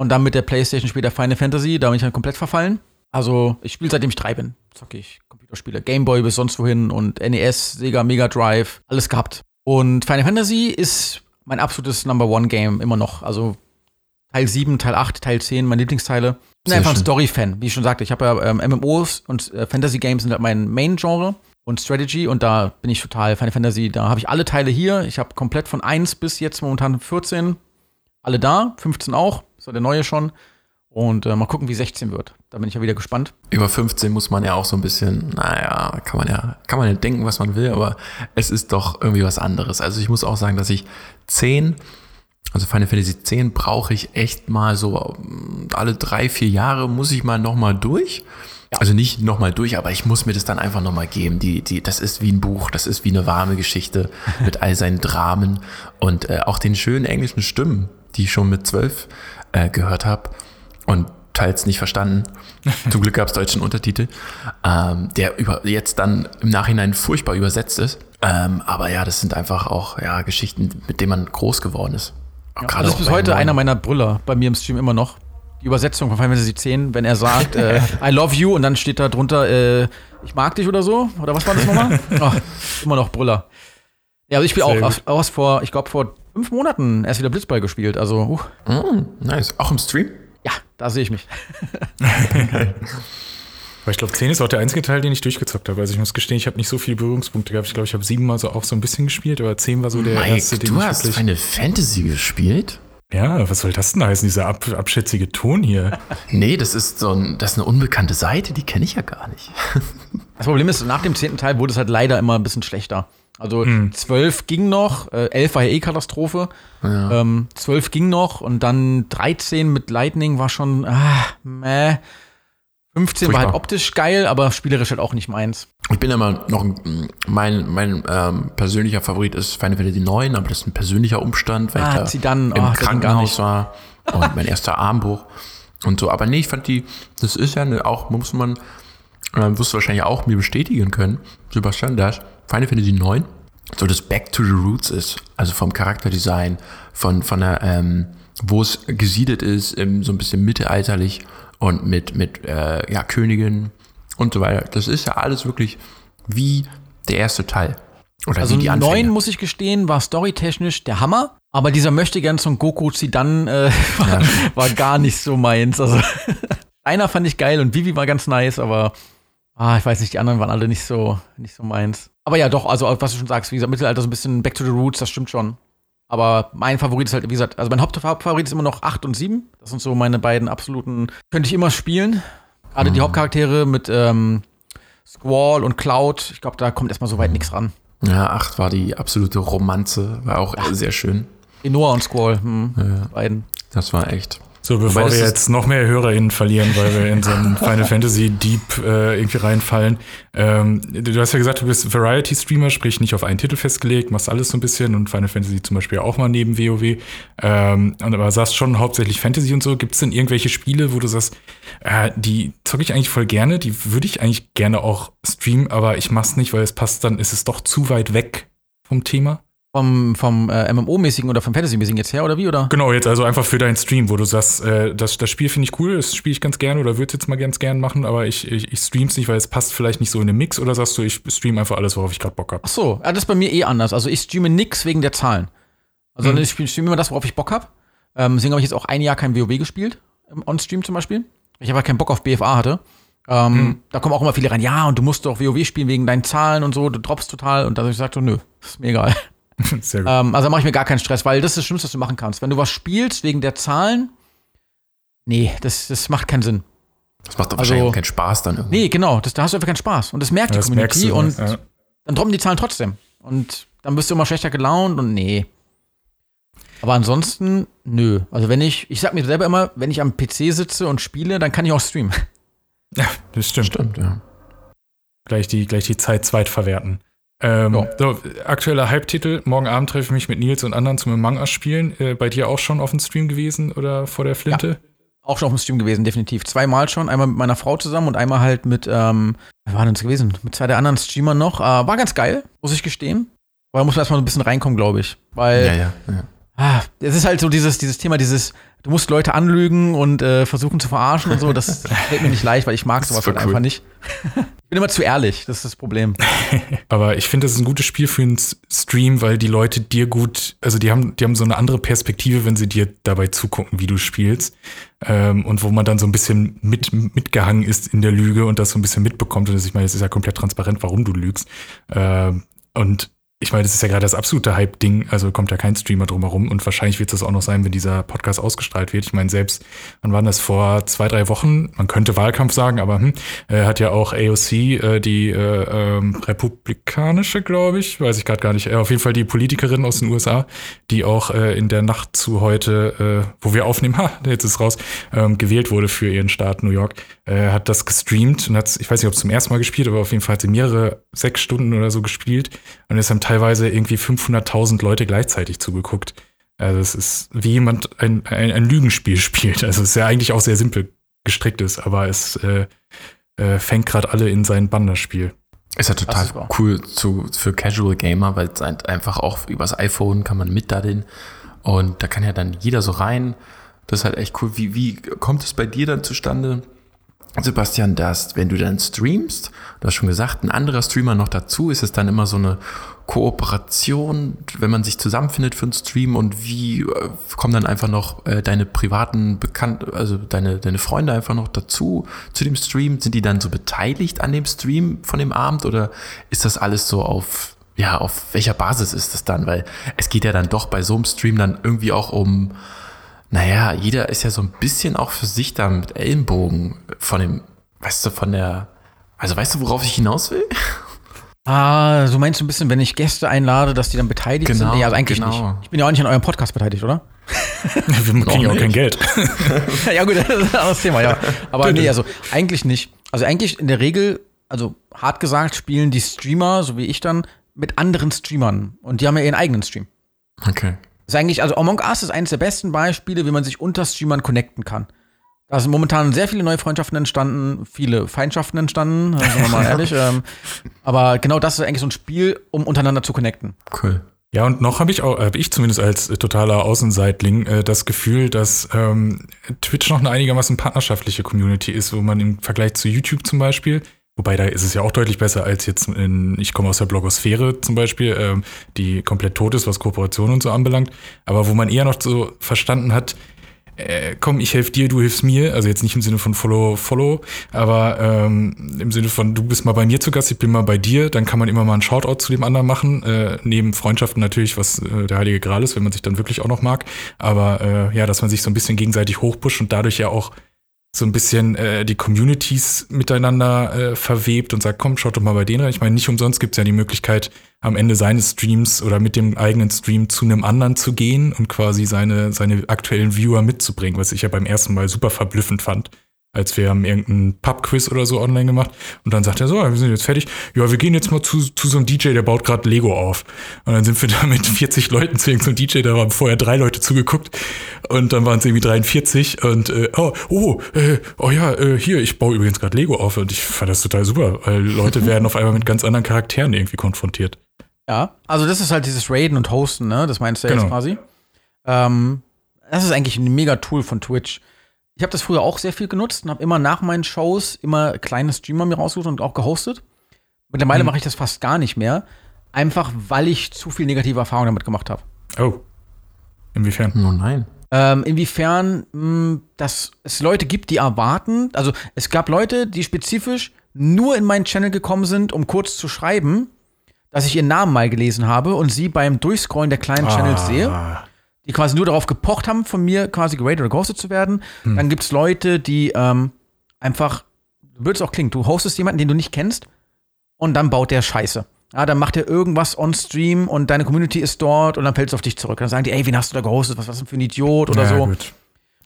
Und dann mit der Playstation später Final Fantasy, da bin ich dann komplett verfallen. Also ich spiele seitdem ich drei bin, zocke ich Computerspiele. Gameboy bis sonst wohin und NES, Sega, Mega Drive, alles gehabt. Und Final Fantasy ist mein absolutes Number One Game immer noch. Also Teil 7, Teil 8, Teil 10, meine Lieblingsteile. Ich bin einfach ein. Story-Fan, wie ich schon sagte. Ich habe ja ähm, MMOs und äh, Fantasy-Games sind halt mein Main-Genre und Strategy und da bin ich total Final Fantasy. Da habe ich alle Teile hier. Ich habe komplett von 1 bis jetzt momentan 14 alle da, 15 auch, ist ja der neue schon. Und äh, mal gucken, wie 16 wird. Da bin ich ja wieder gespannt. Über 15 muss man ja auch so ein bisschen, naja, kann man ja, kann man ja denken, was man will, aber es ist doch irgendwie was anderes. Also ich muss auch sagen, dass ich 10, also Final Fantasy 10 brauche ich echt mal so ähm, alle drei, vier Jahre muss ich mal nochmal durch. Also nicht nochmal durch, aber ich muss mir das dann einfach nochmal geben. Die, die, das ist wie ein Buch, das ist wie eine warme Geschichte mit all seinen Dramen und äh, auch den schönen englischen Stimmen, die schon mit zwölf äh, gehört habe und teils nicht verstanden. Zum Glück gab es deutschen Untertitel, ähm, der über, jetzt dann im Nachhinein furchtbar übersetzt ist. Ähm, aber ja, das sind einfach auch ja, Geschichten, mit denen man groß geworden ist. Gerade das ist auch bis heute einer meiner Brüller bei mir im Stream immer noch. Die Übersetzung von Final Fantasy 10, wenn er sagt, äh, I love you und dann steht da drunter, äh, ich mag dich oder so. Oder was war das nochmal? oh, immer noch Brüller. Ja, also ich spiele auch aus, aus vor, ich glaube, vor fünf Monaten erst wieder Blitzball gespielt. Also, uh, Mm, nice. Auch im Stream? ja, da sehe ich mich. Aber ich glaube, 10 ist auch der einzige Teil, den ich durchgezockt habe. Also ich muss gestehen, ich habe nicht so viele Berührungspunkte gehabt. Ich glaube, ich habe sieben Mal so auch so ein bisschen gespielt, aber 10 war so der erste, Mike, den du ich hast wirklich. Final Fantasy gespielt? Ja, was soll das denn heißen, dieser ab, abschätzige Ton hier? Nee, das ist so ein, das ist eine unbekannte Seite, die kenne ich ja gar nicht. Das Problem ist, nach dem zehnten Teil wurde es halt leider immer ein bisschen schlechter. Also zwölf ging noch, äh, elf war ja eh Katastrophe. Ähm, zwölf ging noch und dann 13 mit Lightning war schon, ah, meh. 15 war halt Furchtbar. optisch geil, aber spielerisch halt auch nicht meins. Ich bin immer noch, ein- mein, mein ähm, persönlicher Favorit ist Final Fantasy 9, aber das ist ein persönlicher Umstand, weil Ah, ich da Zidane, im oh, Krankenhaus nicht. war und mein erster Armbruch und so. Aber nee, ich fand die, das ist ja eine, auch, muss man, äh, wirst du wahrscheinlich auch mir bestätigen können, Sebastian, dass Final Fantasy 9 so das Back to the Roots ist, also vom Charakterdesign, von, von der, ähm, wo es gesiedelt ist, ähm, so ein bisschen mittelalterlich und mit, mit äh, ja, Königen und so weiter. Das ist ja alles wirklich wie der erste Teil. Oder Also wie die neun Anfänge. muss ich gestehen, war storytechnisch der Hammer. Aber dieser möchte gern zum Goku Zidane äh, war, war gar nicht so meins. Also einer fand ich geil und Vivi war ganz nice, aber ah, ich weiß nicht, die anderen waren alle nicht so, nicht so meins. Aber ja, doch, also was du schon sagst, wie gesagt, Mittelalter so ein bisschen back to the roots, das stimmt schon. Aber mein Favorit ist halt, wie gesagt, also mein Hauptfavorit ist immer noch 8 und 7. Das sind so meine beiden absoluten, könnte ich immer spielen. Gerade die Hauptcharaktere mit ähm, Squall und Cloud, ich glaube, da kommt erstmal so weit nichts ran. Ja, 8 war die absolute Romanze, war auch äh, sehr schön. Inoa und Squall, hm, Ja. beiden. Das war echt. So, bevor wir jetzt noch mehr HörerInnen verlieren, weil wir in so einen Final Fantasy Deep äh, irgendwie reinfallen. Ähm, du hast ja gesagt, du bist Variety-Streamer, sprich nicht auf einen Titel festgelegt, machst alles so ein bisschen und Final Fantasy zum Beispiel auch mal neben WoW. Ähm, und aber sagst schon hauptsächlich Fantasy und so. Gibt es denn irgendwelche Spiele, wo du sagst, äh, die zocke ich eigentlich voll gerne, die würde ich eigentlich gerne auch streamen, aber ich mach's nicht, weil es passt, dann ist es doch zu weit weg vom Thema? Vom, vom äh, MMO-mäßigen oder vom Fantasy-mäßigen jetzt her, oder wie? Oder? Genau, jetzt also einfach für deinen Stream, wo du sagst, äh, das, das Spiel finde ich cool, das spiele ich ganz gerne oder würde es jetzt mal ganz gern machen, aber ich, ich, ich stream's nicht, weil es passt vielleicht nicht so in den Mix oder sagst du, ich stream einfach alles, worauf ich gerade Bock habe. Ach so, ja, das ist bei mir eh anders. Also ich streame nix wegen der Zahlen. Also Mhm. ich streame immer das, worauf ich Bock habe. Ähm, deswegen habe ich jetzt auch ein Jahr kein WoW gespielt, On-Stream zum Beispiel. Ich einfach keinen Bock auf BFA hatte. Ähm, Mhm. Da kommen auch immer viele rein, ja, und du musst doch WoW spielen wegen deinen Zahlen und so, du droppst total. Und da habe ich gesagt, so, nö, ist mir egal. Sehr gut. Ähm, also da mache ich mir gar keinen Stress, weil das ist das Schlimmste, was du machen kannst. Wenn du was spielst wegen der Zahlen, nee, das, das macht keinen Sinn. Das macht doch Also- wahrscheinlich auch keinen Spaß dann irgendwie. Nee, genau, das, da hast du einfach keinen Spaß. Und das merkt Ja, die Community du, und ja. dann droppen die Zahlen trotzdem. Und dann bist du immer schlechter gelaunt und nee. Aber ansonsten, nö. Also wenn ich, ich sag mir selber immer, wenn ich am PC sitze und spiele, dann kann ich auch streamen. ja, das stimmt. Stimmt, ja. Gleich die, gleich die Zeit zweitverwerten. Ähm, Ja. so, aktueller Hype-Titel. Morgen Abend treffe ich mich mit Nils und anderen zum Among Us spielen. Äh, bei dir auch schon auf dem Stream gewesen oder vor der Flinte? Auch schon auf dem Stream gewesen, definitiv. Zweimal schon. Einmal mit meiner Frau zusammen und einmal halt mit, ähm, wer war denn das gewesen? Mit zwei der anderen Streamern noch. Äh, war ganz geil, muss ich gestehen. Aber da muss man erstmal so ein bisschen reinkommen, glaube ich. Weil Ja, ja, ja. Ah, es ist halt so dieses, dieses Thema, dieses, du musst Leute anlügen und äh, versuchen zu verarschen und so. Das fällt mir nicht leicht, weil ich mag sowas halt cool. einfach nicht. Ich bin immer zu ehrlich, das ist das Problem. Aber ich finde, das ist ein gutes Spiel für einen Stream, weil die Leute dir gut, also die haben, die haben so eine andere Perspektive, wenn sie dir dabei zugucken, wie du spielst. Ähm, und wo man dann so ein bisschen mit, mitgehangen ist in der Lüge und das so ein bisschen mitbekommt. Und das, ich meine, es ist ja komplett transparent, warum du lügst. Ähm, und ich meine, das ist ja gerade das absolute Hype-Ding, also kommt ja kein Streamer drum herum und wahrscheinlich wird es auch noch sein, wenn dieser Podcast ausgestrahlt wird. Ich meine, selbst, wann war das vor zwei, drei Wochen? Man könnte Wahlkampf sagen, aber hm, äh, hat ja auch AOC, äh, die äh, ähm, republikanische, glaube ich, weiß ich gerade gar nicht, äh, auf jeden Fall die Politikerin aus den USA, die auch äh, in der Nacht zu heute, äh, wo wir aufnehmen, ha, jetzt ist raus, ähm, gewählt wurde für ihren Staat New York, äh, hat das gestreamt und hat, ich weiß nicht, ob es zum ersten Mal gespielt, aber auf jeden Fall hat sie mehrere, sechs Stunden oder so gespielt und es haben teilweise irgendwie 500.000 Leute gleichzeitig zugeguckt. Also es ist wie jemand ein, ein, ein Lügenspiel spielt. Also es ist ja eigentlich auch sehr simpel gestrickt ist, aber es äh, äh, fängt gerade alle in sein Bann, das Spiel. Ist ja total ist wahr. cool zu, für Casual Gamer, weil es halt einfach auch übers iPhone kann man mit da den und da kann ja dann jeder so rein. Das ist halt echt cool. Wie, wie kommt es bei dir dann zustande, Sebastian, dass wenn du dann streamst, du hast schon gesagt, ein anderer Streamer noch dazu, ist es dann immer so eine Kooperation, wenn man sich zusammenfindet für einen Stream und wie äh, kommen dann einfach noch äh, deine privaten Bekannten, also deine, deine Freunde einfach noch dazu zu dem Stream? Sind die dann so beteiligt an dem Stream von dem Abend oder ist das alles so auf, ja, auf welcher Basis ist das dann? Weil es geht ja dann doch bei so einem Stream dann irgendwie auch um, naja, jeder ist ja so ein bisschen auch für sich da mit Ellenbogen von dem, weißt du, von der, also weißt du, worauf ich hinaus will? Ah, so meinst du ein bisschen, wenn ich Gäste einlade, dass die dann beteiligt Genau, sind? Nee, also eigentlich genau. nicht. Ich bin ja auch nicht an eurem Podcast beteiligt, oder? Wir kriegen ja auch nicht. kein Geld. ja, gut, das ist ein anderes Thema, ja. Aber nee, also eigentlich nicht. Also eigentlich in der Regel, also hart gesagt, spielen die Streamer, so wie ich dann, mit anderen Streamern. Und die haben ja ihren eigenen Stream. Okay. Das ist eigentlich, also Among Us ist eines der besten Beispiele, wie man sich unter Streamern connecten kann. Da sind momentan sehr viele neue Freundschaften entstanden, viele Feindschaften entstanden, sagen wir mal ehrlich. Ähm, aber genau das ist eigentlich so ein Spiel, um untereinander zu connecten. Cool. Ja, und noch habe ich auch, habe ich zumindest als totaler Außenseitling äh, das Gefühl, dass ähm, Twitch noch eine einigermaßen partnerschaftliche Community ist, wo man im Vergleich zu YouTube zum Beispiel, wobei da ist es ja auch deutlich besser als jetzt in, ich komme aus der Blogosphäre zum Beispiel, ähm, die komplett tot ist, was Kooperation und so anbelangt, aber wo man eher noch so verstanden hat, äh, komm, ich helfe dir, du hilfst mir. Also jetzt nicht im Sinne von Follow, Follow, aber ähm, im Sinne von, du bist mal bei mir zu Gast, ich bin mal bei dir. Dann kann man immer mal einen Shoutout zu dem anderen machen. Äh, neben Freundschaften natürlich, was äh, der Heilige Gral ist, wenn man sich dann wirklich auch noch mag. Aber äh, ja, dass man sich so ein bisschen gegenseitig hochpusht und dadurch ja auch so ein bisschen äh, die Communities miteinander äh, verwebt und sagt, komm, schaut doch mal bei denen rein. Ich meine, nicht umsonst gibt es ja die Möglichkeit, am Ende seines Streams oder mit dem eigenen Stream zu einem anderen zu gehen und quasi seine, seine aktuellen Viewer mitzubringen, was ich ja beim ersten Mal super verblüffend fand als wir haben irgendeinen Pub-Quiz oder so online gemacht. Und dann sagt er so, wir sind jetzt fertig. Ja, wir gehen jetzt mal zu, zu so einem DJ, der baut gerade Lego auf. Und dann sind wir da mit 40 Leuten zu irgendeinem DJ, da haben vorher drei Leute zugeguckt. Und dann waren es irgendwie 43. Und äh, oh, oh, äh, oh ja, äh, hier, ich baue übrigens gerade Lego auf. Und ich fand das total super, weil Leute werden auf einmal mit ganz anderen Charakteren irgendwie konfrontiert. Ja, also das ist halt dieses Raiden und Hosten, ne? Das meinst du genau. jetzt quasi. Ähm, das ist eigentlich ein mega Tool von Twitch. Ich habe das früher auch sehr viel genutzt und habe immer nach meinen Shows immer kleine Streamer mir rausgesucht und auch gehostet. Mittlerweile mhm. mache ich das fast gar nicht mehr. Einfach, weil ich zu viel negative Erfahrungen damit gemacht habe. Oh. Inwiefern? Oh nein. Ähm, inwiefern, mh, hm, dass es Leute gibt, die erwarten, also es gab Leute, die spezifisch nur in meinen Channel gekommen sind, um kurz zu schreiben, dass ich ihren Namen mal gelesen habe und sie beim Durchscrollen der kleinen ah. Channels sehe die quasi nur darauf gepocht haben, von mir quasi geratet oder gehostet zu werden. Hm. Dann gibt es Leute, die ähm, einfach, würde es auch klingen, du hostest jemanden, den du nicht kennst und dann baut der Scheiße. Ja, dann macht er irgendwas on Stream und deine Community ist dort und dann fällt es auf dich zurück. Dann sagen die, ey, wen hast du da gehostet? Was was für ein Idiot oder ja, so. Gut.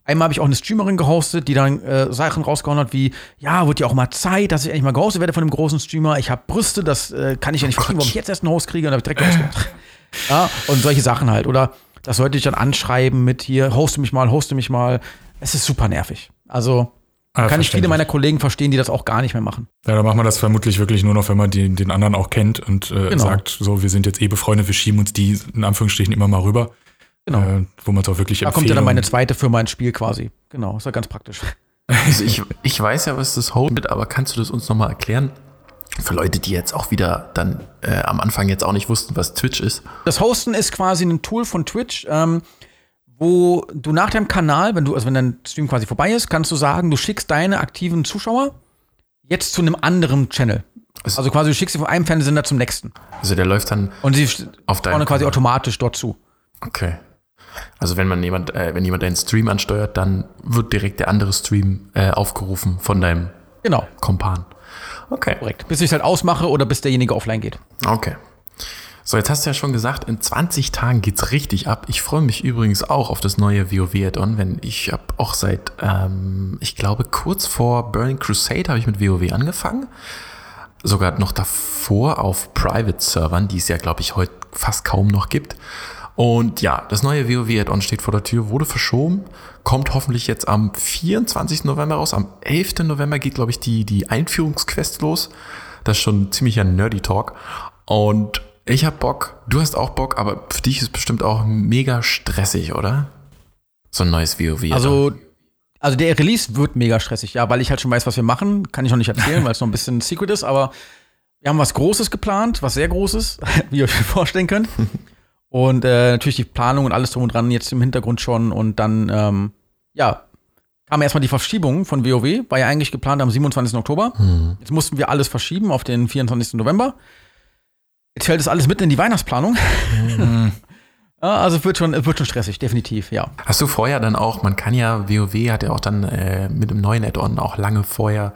Einmal habe ich auch eine Streamerin gehostet, die dann äh, Sachen rausgehauen hat wie, ja, wird ja auch mal Zeit, dass ich eigentlich mal gehostet werde von einem großen Streamer. Ich habe Brüste, das äh, kann ich ja nicht oh verstehen, warum ich jetzt erst einen Host kriege und habe direkt rausgemacht. ja, und solche Sachen halt. Oder das sollte ich dann anschreiben mit hier, hoste mich mal, hoste mich mal. Es ist super nervig. Also ah, kann ich viele meiner Kollegen verstehen, die das auch gar nicht mehr machen. Ja, da macht man das vermutlich wirklich nur noch, wenn man die, den anderen auch kennt und äh, genau. sagt, so, wir sind jetzt eh befreundet, wir schieben uns die in Anführungsstrichen immer mal rüber. Genau. Äh, wo man es auch wirklich Da kommt ja dann meine zweite Firma ins Spiel quasi. Genau, ist ja ganz praktisch. Also ich, ich weiß ja, was das mit, aber kannst du das uns nochmal erklären? Für Leute, die jetzt auch wieder dann äh, am Anfang jetzt auch nicht wussten, was Twitch ist. Das Hosten ist quasi ein Tool von Twitch, ähm, wo du nach deinem Kanal, wenn du, also wenn dein Stream quasi vorbei ist, kannst du sagen, du schickst deine aktiven Zuschauer jetzt zu einem anderen Channel. Also, also quasi du schickst sie von einem Fernsehsender zum nächsten. Also der läuft dann und sie auf deinen quasi automatisch dort zu. Okay. Also wenn man jemand, äh, wenn jemand deinen Stream ansteuert, dann wird direkt der andere Stream äh, aufgerufen von deinem genau. Kompan. Okay. Korrekt. Bis ich es halt ausmache oder bis derjenige offline geht. Okay. So, jetzt hast du ja schon gesagt, in 20 Tagen geht's richtig ab. Ich freue mich übrigens auch auf das neue WoW-Add-on, wenn ich habe auch seit, ähm, ich glaube, kurz vor Burning Crusade habe ich mit WoW angefangen. Sogar noch davor auf Private-Servern, die es ja, glaube ich, heute fast kaum noch gibt. Und ja, das neue WoW-Add-on steht vor der Tür, wurde verschoben, kommt hoffentlich jetzt am 24. November raus. Am 11. November geht, glaube ich, die, die Einführungsquest los. Das ist schon ziemlich ein Nerdy Talk. Und ich habe Bock, du hast auch Bock, aber für dich ist es bestimmt auch mega stressig, oder? So ein neues WoW. Also, also der Release wird mega stressig, ja, weil ich halt schon weiß, was wir machen. Kann ich noch nicht erzählen, weil es noch ein bisschen Secret ist, aber wir haben was Großes geplant, was sehr Großes, wie ihr euch vorstellen könnt. Und äh, natürlich die Planung und alles drum und dran jetzt im Hintergrund schon. Und dann, ähm, ja, kam erstmal die Verschiebung von WoW, war ja eigentlich geplant am 27. Oktober. Mhm. Jetzt mussten wir alles verschieben auf den 24. November. Jetzt fällt das alles mitten in die Weihnachtsplanung. Mhm. ja, also es wird schon, es wird schon stressig, definitiv, ja. Hast du vorher dann auch, man kann ja, WoW hat ja auch dann äh, mit dem neuen Add-on auch lange vorher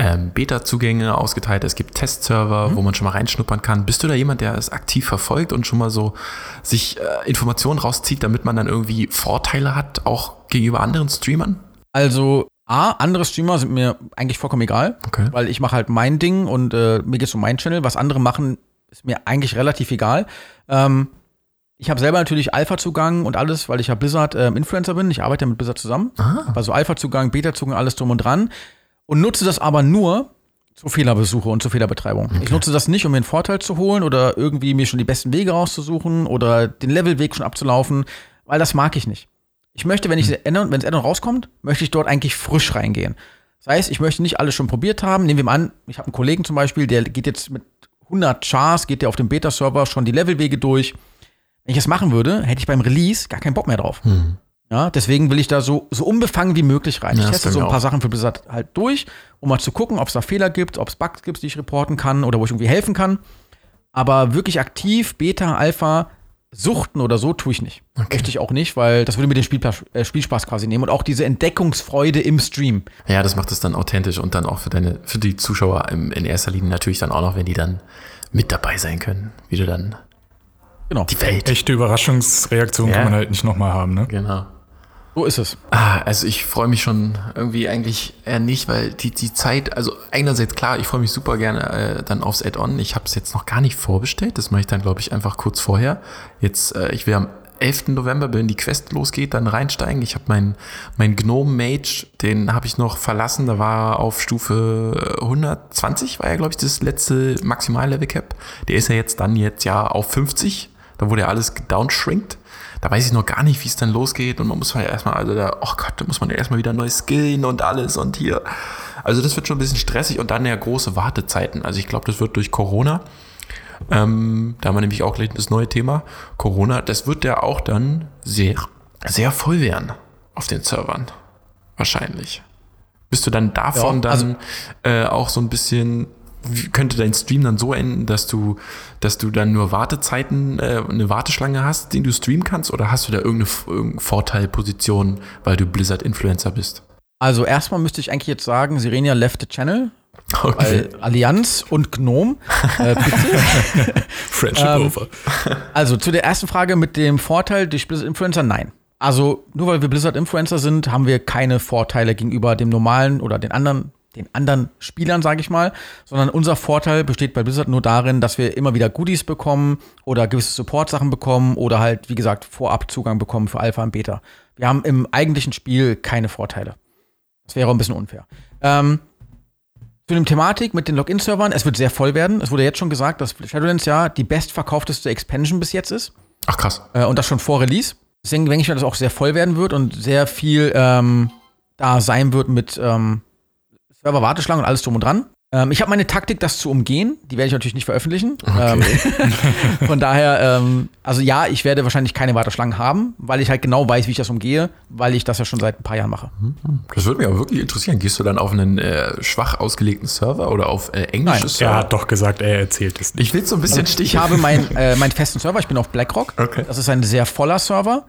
ähm, Beta-Zugänge ausgeteilt. Es gibt Testserver, mhm. wo man schon mal reinschnuppern kann. Bist du da jemand, der es aktiv verfolgt und schon mal so sich äh, Informationen rauszieht, damit man dann irgendwie Vorteile hat, auch gegenüber anderen Streamern? Also A, andere Streamer sind mir eigentlich vollkommen egal, okay. weil ich mache halt mein Ding und äh, mir geht's um meinen Channel. Was andere machen, ist mir eigentlich relativ egal. Ähm, ich habe selber natürlich Alpha-Zugang und alles, weil ich ja Blizzard äh, Influencer bin. Ich arbeite ja mit Blizzard zusammen. Ah. Also Alpha-Zugang, Beta-Zugang, alles drum und dran und nutze das aber nur, zu Fehlerbesuche und zu Fehlerbetreibung. Okay. Ich nutze das nicht, um mir einen Vorteil zu holen oder irgendwie mir schon die besten Wege rauszusuchen oder den Levelweg schon abzulaufen, weil das mag ich nicht. Ich möchte, wenn ich hm. wenn das Addon rauskommt, möchte ich dort eigentlich frisch reingehen. Das heißt, ich möchte nicht alles schon probiert haben. Nehmen wir mal an, ich habe einen Kollegen zum Beispiel, der geht jetzt mit 100 Chars, geht der auf dem Beta-Server schon die Levelwege durch. Wenn ich das machen würde, hätte ich beim Release gar keinen Bock mehr drauf. Hm. Ja, deswegen will ich da so, so unbefangen wie möglich rein. Ja, ich teste so ein paar auch. Sachen für Blizzard halt durch, um mal zu gucken, ob es da Fehler gibt, ob es Bugs gibt, die ich reporten kann oder wo ich irgendwie helfen kann. Aber wirklich aktiv, Beta, Alpha, suchten oder so tue ich nicht. Okay. Möchte ich auch nicht, weil das würde mir den Spielpla äh, Spielspaß quasi nehmen und auch diese Entdeckungsfreude im Stream. Ja, das macht es dann authentisch und dann auch für deine, für die Zuschauer im, in erster Linie natürlich dann auch noch, wenn die dann mit dabei sein können, wie du dann genau. die Welt. Echte Überraschungsreaktion ja. kann man halt nicht nochmal haben, ne? Genau. So ist es. Ah, also ich freue mich schon irgendwie eigentlich eher nicht, weil die, die Zeit, also einerseits klar, ich freue mich super gerne äh, dann aufs Add-on. Ich habe es jetzt noch gar nicht vorbestellt. Das mache ich dann, glaube ich, einfach kurz vorher. Jetzt, äh, ich werde am 11. November, wenn die Quest losgeht, dann reinsteigen. Ich habe meinen mein Gnome Mage, den habe ich noch verlassen. Da war auf Stufe 120, war ja, glaube ich, das letzte Maximal-Level Cap. Der ist ja jetzt dann jetzt ja auf 50. Da wurde ja alles downshrinkt da weiß ich noch gar nicht, wie es dann losgeht und man muss ja erstmal, also da, oh Gott, da muss man ja erstmal wieder neu skillen und alles und hier. Also das wird schon ein bisschen stressig und dann ja große Wartezeiten. Also ich glaube, das wird durch Corona, ähm, da haben wir nämlich auch gleich das neue Thema, Corona, das wird ja auch dann sehr, sehr voll werden auf den Servern. Wahrscheinlich. Bist du dann davon ja, also, dann äh, auch so ein bisschen könnte dein Stream dann so enden, dass du, dass du dann nur Wartezeiten, äh, eine Warteschlange hast, den du streamen kannst? Oder hast du da irgendeine, irgendeine Vorteilposition, weil du Blizzard-Influencer bist? Also erstmal müsste ich eigentlich jetzt sagen, Sirenia left the channel. Okay. Allianz und Gnome. Äh, Friendship ähm, over. Also zu der ersten Frage mit dem Vorteil durch Blizzard-Influencer, nein. Also nur weil wir Blizzard-Influencer sind, haben wir keine Vorteile gegenüber dem normalen oder den anderen den anderen Spielern, sage ich mal, sondern unser Vorteil besteht bei Blizzard nur darin, dass wir immer wieder Goodies bekommen oder gewisse Support-Sachen bekommen oder halt, wie gesagt, Vorabzugang bekommen für Alpha und Beta. Wir haben im eigentlichen Spiel keine Vorteile. Das wäre ein bisschen unfair. Ähm, zu dem Thematik mit den Login-Servern, es wird sehr voll werden. Es wurde jetzt schon gesagt, dass Shadowlands ja die bestverkaufteste Expansion bis jetzt ist. Ach krass. Äh, und das schon vor Release. Deswegen denke ich, dass es auch sehr voll werden wird und sehr viel ähm, da sein wird mit ähm, Server-Warteschlangen und alles drum und dran. Ähm, ich habe meine Taktik, das zu umgehen. Die werde ich natürlich nicht veröffentlichen. Okay. Ähm, von daher, ähm, also ja, ich werde wahrscheinlich keine Warteschlangen haben, weil ich halt genau weiß, wie ich das umgehe, weil ich das ja schon seit ein paar Jahren mache. Das würde mich aber wirklich interessieren. Gehst du dann auf einen äh, schwach ausgelegten Server oder auf äh, englische Server? Er hat doch gesagt, er erzählt es nicht. Ich will so ein bisschen also, Ich habe meinen äh, mein festen Server, ich bin auf BlackRock. Okay. Das ist ein sehr voller Server.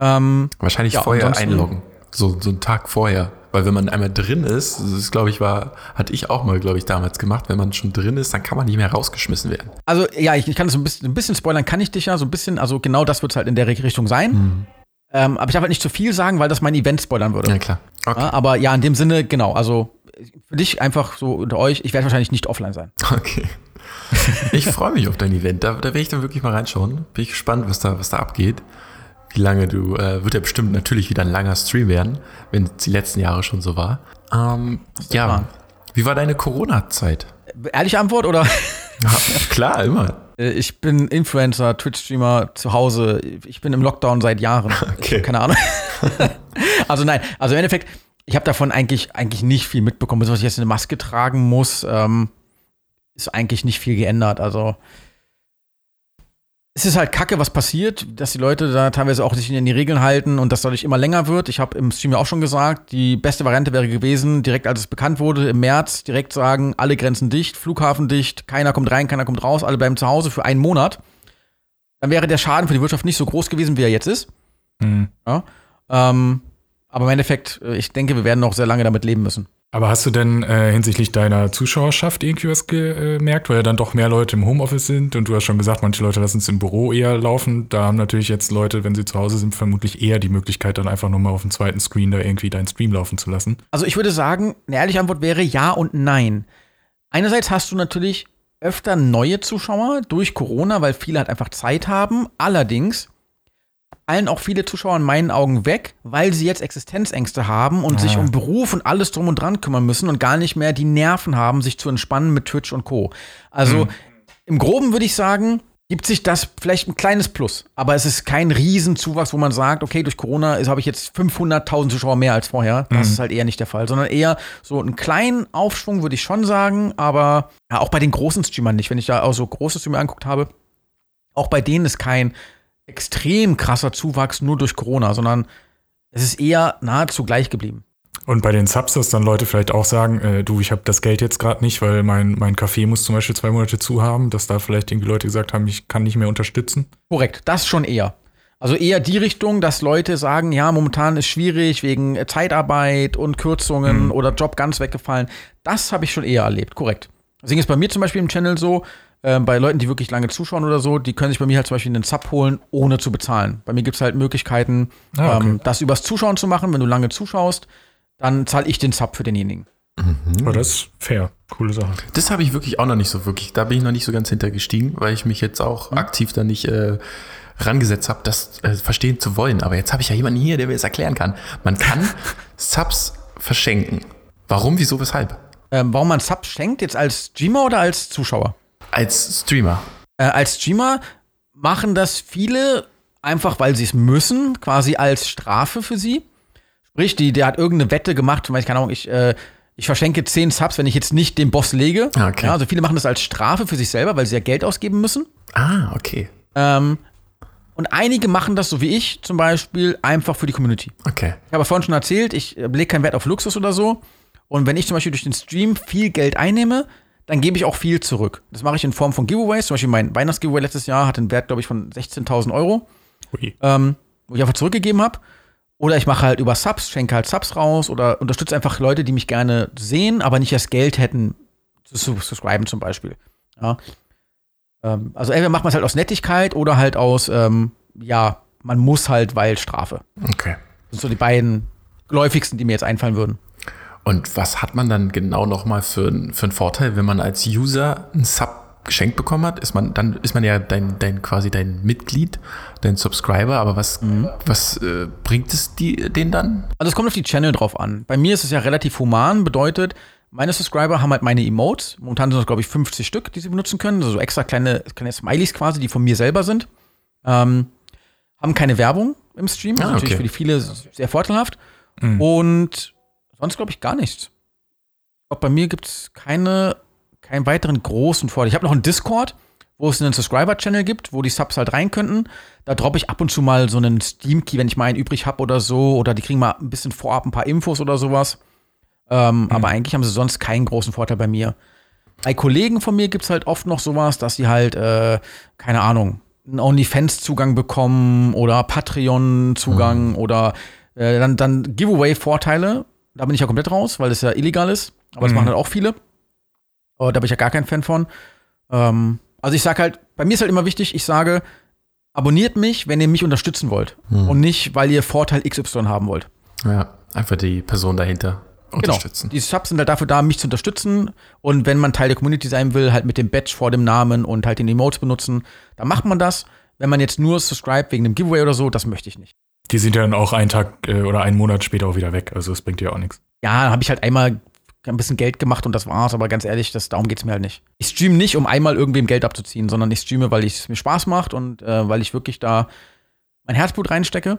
Ähm, Wahrscheinlich ja, vorher einloggen. So, so einen Tag vorher. Weil wenn man einmal drin ist, das glaube ich, war, hatte ich auch mal, glaube ich, damals gemacht, wenn man schon drin ist, dann kann man nicht mehr rausgeschmissen werden. Also ja, ich, ich kann das ein bisschen, ein bisschen spoilern, kann ich dich ja, so ein bisschen, also genau das wird es halt in der Richtung sein. Mhm. Ähm, aber ich darf halt nicht zu viel sagen, weil das mein Event spoilern würde. Ja, klar. Okay. Ja, aber ja, in dem Sinne, genau, also für dich einfach so unter euch, ich werde wahrscheinlich nicht offline sein. Okay. Ich freue mich auf dein Event. Da, da werde ich dann wirklich mal reinschauen. Bin ich gespannt, was da, was da abgeht wie lange du, äh, wird ja bestimmt natürlich wieder ein langer Stream werden, wenn es die letzten Jahre schon so war. Ähm, ja, war. wie war deine Corona-Zeit? Ehrliche Antwort oder? Ja, klar, immer. Äh, ich bin Influencer, Twitch-Streamer zu Hause. Ich bin im Lockdown seit Jahren. Okay. Keine Ahnung. also nein, also im Endeffekt, ich habe davon eigentlich, eigentlich nicht viel mitbekommen. Bis was ich jetzt eine Maske tragen muss, ähm, ist eigentlich nicht viel geändert. Also es ist halt kacke, was passiert, dass die Leute da teilweise auch sich in die Regeln halten und das dadurch immer länger wird. Ich habe im Stream ja auch schon gesagt, die beste Variante wäre gewesen, direkt als es bekannt wurde, im März direkt sagen, alle Grenzen dicht, Flughafen dicht, keiner kommt rein, keiner kommt raus, alle bleiben zu Hause für einen Monat. Dann wäre der Schaden für die Wirtschaft nicht so groß gewesen, wie er jetzt ist. Mhm. Ja, ähm, aber im Endeffekt, äh, ich denke, wir werden noch sehr lange damit leben müssen. Aber hast du denn äh, hinsichtlich deiner Zuschauerschaft irgendwie was gemerkt, weil ja dann doch mehr Leute im Homeoffice sind und du hast schon gesagt, manche Leute lassen es im Büro eher laufen. Da haben natürlich jetzt Leute, wenn sie zu Hause sind, vermutlich eher die Möglichkeit, dann einfach nochmal auf dem zweiten Screen da irgendwie deinen Stream laufen zu lassen. Also ich würde sagen, eine ehrliche Antwort wäre ja und nein. Einerseits hast du natürlich öfter neue Zuschauer durch Corona, weil viele halt einfach Zeit haben. Allerdings fallen auch viele Zuschauer in meinen Augen weg, weil sie jetzt Existenzängste haben und sich um Beruf und alles drum und dran kümmern müssen und gar nicht mehr die Nerven haben, sich zu entspannen mit Twitch und Co. Also im Groben würde ich sagen, gibt sich das vielleicht ein kleines Plus. Aber es ist kein Riesenzuwachs, wo man sagt, okay, durch Corona habe ich jetzt 500.000 Zuschauer mehr als vorher. Das ist halt eher nicht der Fall, sondern eher so einen kleinen Aufschwung würde ich schon sagen, aber ja, auch bei den großen Streamern nicht. Wenn ich da auch so große Streamer angeguckt habe, auch bei denen ist kein extrem krasser Zuwachs nur durch Corona, sondern es ist eher nahezu gleich geblieben. Und bei den Subs, dass dann Leute vielleicht auch sagen, äh, du, ich habe das Geld jetzt gerade nicht, weil mein, mein Café muss zum Beispiel zwei Monate zu haben, dass da vielleicht irgendwie Leute gesagt haben, ich kann nicht mehr unterstützen. Korrekt, das schon eher. Also eher die Richtung, dass Leute sagen, ja, momentan ist schwierig wegen Zeitarbeit und Kürzungen oder Job ganz weggefallen. Das habe ich schon eher erlebt, korrekt. Deswegen ist bei mir zum Beispiel im Channel so, äh, bei Leuten, die wirklich lange zuschauen oder so, die können sich bei mir halt zum Beispiel einen Sub holen, ohne zu bezahlen. Bei mir gibt es halt Möglichkeiten, Ah, okay. ähm, das übers Zuschauen zu machen. Wenn du lange zuschaust, dann zahle ich den Sub für denjenigen. Aber das ist fair. Coole Sache. Das habe ich wirklich auch noch nicht so wirklich. Da bin ich noch nicht so ganz hintergestiegen, weil ich mich jetzt Mhm. auch aktiv da nicht äh, rangesetzt habe, das äh, verstehen zu wollen. Aber jetzt habe ich ja jemanden hier, der mir das erklären kann. Man kann Subs verschenken. Warum, wieso, weshalb? Ähm, warum man Subs schenkt, jetzt als Streamer oder als Zuschauer? Als Streamer. Äh, als Streamer machen das viele einfach, weil sie es müssen, quasi als Strafe für sie. Sprich, die, der hat irgendeine Wette gemacht, zum Beispiel, keine Ahnung, ich, äh, ich verschenke 10 Subs, wenn ich jetzt nicht dem Boss lege. Ah, okay. Ja, also viele machen das als Strafe für sich selber, weil sie ja Geld ausgeben müssen. Ah, okay. Ähm, und einige machen das, so wie ich zum Beispiel, einfach für die Community. Okay. Ich habe vorhin schon erzählt, ich äh, lege keinen Wert auf Luxus oder so. Und wenn ich zum Beispiel durch den Stream viel Geld einnehme, dann gebe ich auch viel zurück. Das mache ich in Form von Giveaways. Zum Beispiel mein Weihnachtsgiveaway letztes Jahr hat einen Wert, glaube ich, von 16.000 Euro, Ui. ähm, wo ich einfach zurückgegeben habe. Oder ich mache halt über Subs, schenke halt Subs raus oder unterstütze einfach Leute, die mich gerne sehen, aber nicht das Geld hätten, zu zu subscriben zum Beispiel. Ja. Ähm, also entweder macht man es halt aus Nettigkeit oder halt aus, ähm, ja, man muss halt, weil Strafe. Okay. Das sind so die beiden geläufigsten, die mir jetzt einfallen würden. Und was hat man dann genau nochmal für, für einen Vorteil, wenn man als User einen Sub geschenkt bekommen hat? Ist man, dann ist man ja dein, dein quasi dein Mitglied, dein Subscriber, aber was, was äh, bringt es die, denen dann? Also es kommt auf die Channel drauf an. Bei mir ist es ja relativ human, bedeutet, meine Subscriber haben halt meine Emotes. Momentan sind es, glaube ich, 50 Stück, die sie benutzen können. Also so extra kleine, kleine Smileys quasi, die von mir selber sind. Ähm, haben keine Werbung im Stream. Das Ah, natürlich okay. für die viele sehr vorteilhaft. Und sonst, glaube ich, gar nichts. Ich glaube, bei mir gibt es keine, keinen weiteren großen Vorteil. Ich habe noch einen Discord, wo es einen Subscriber-Channel gibt, wo die Subs halt rein könnten. Da droppe ich ab und zu mal so einen Steam-Key, wenn ich mal einen übrig habe oder so. Oder die kriegen mal ein bisschen vorab ein paar Infos oder sowas. Ähm, Aber eigentlich haben sie sonst keinen großen Vorteil bei mir. Bei Kollegen von mir gibt es halt oft noch sowas, dass sie halt, äh, keine Ahnung, einen OnlyFans-Zugang bekommen oder Patreon-Zugang oder äh, dann, dann Giveaway-Vorteile. Da bin ich ja komplett raus, weil das ja illegal ist. Aber das machen halt auch viele. Aber da bin ich ja gar kein Fan von. Ähm, also ich sage halt, bei mir ist halt immer wichtig, ich sage, abonniert mich, wenn ihr mich unterstützen wollt. Und nicht, weil ihr Vorteil XY haben wollt. Ja, einfach die Person dahinter unterstützen. Genau. Die Subs sind halt dafür da, mich zu unterstützen. Und wenn man Teil der Community sein will, halt mit dem Badge vor dem Namen und halt den Emotes benutzen, dann macht man das. Wenn man jetzt nur subscribe wegen einem Giveaway oder so, das möchte ich nicht. Die sind ja dann auch einen Tag äh, oder einen Monat später auch wieder weg. Also es bringt dir auch nichts. Ja, dann habe ich halt einmal ein bisschen Geld gemacht und das war's. Aber ganz ehrlich, das, darum geht's mir halt nicht. Ich streame nicht, um einmal irgendwem Geld abzuziehen, sondern ich streame, weil es mir Spaß macht und äh, weil ich wirklich da mein Herzblut reinstecke.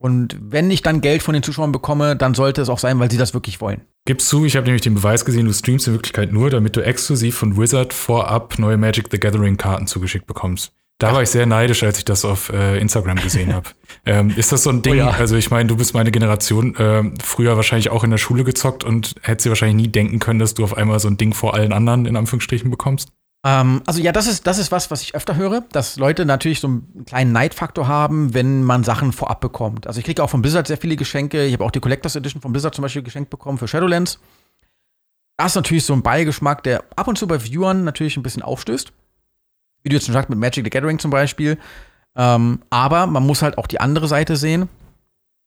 Und wenn ich dann Geld von den Zuschauern bekomme, dann sollte es auch sein, weil sie das wirklich wollen. Gibst zu, ich habe nämlich den Beweis gesehen, du streamst in Wirklichkeit nur, damit du exklusiv von Wizard vorab neue Magic the Gathering Karten zugeschickt bekommst. Da war ich sehr neidisch, als ich das auf äh, Instagram gesehen habe. ähm, ist das so ein Ding? ja. Also ich meine, du bist meine Generation, ähm, früher wahrscheinlich auch in der Schule gezockt und hättest dir wahrscheinlich nie denken können, dass du auf einmal so ein Ding vor allen anderen in Anführungsstrichen bekommst. Ähm, also ja, das ist, das ist was, was ich öfter höre, dass Leute natürlich so einen kleinen Neidfaktor haben, wenn man Sachen vorab bekommt. Also ich kriege auch von Blizzard sehr viele Geschenke. Ich habe auch die Collectors Edition von Blizzard zum Beispiel geschenkt bekommen für Shadowlands. Das ist natürlich so ein Beigeschmack, der ab und zu bei Viewern natürlich ein bisschen aufstößt. Wie du jetzt schon sagst, mit Magic the Gathering zum Beispiel. Ähm, aber man muss halt auch die andere Seite sehen.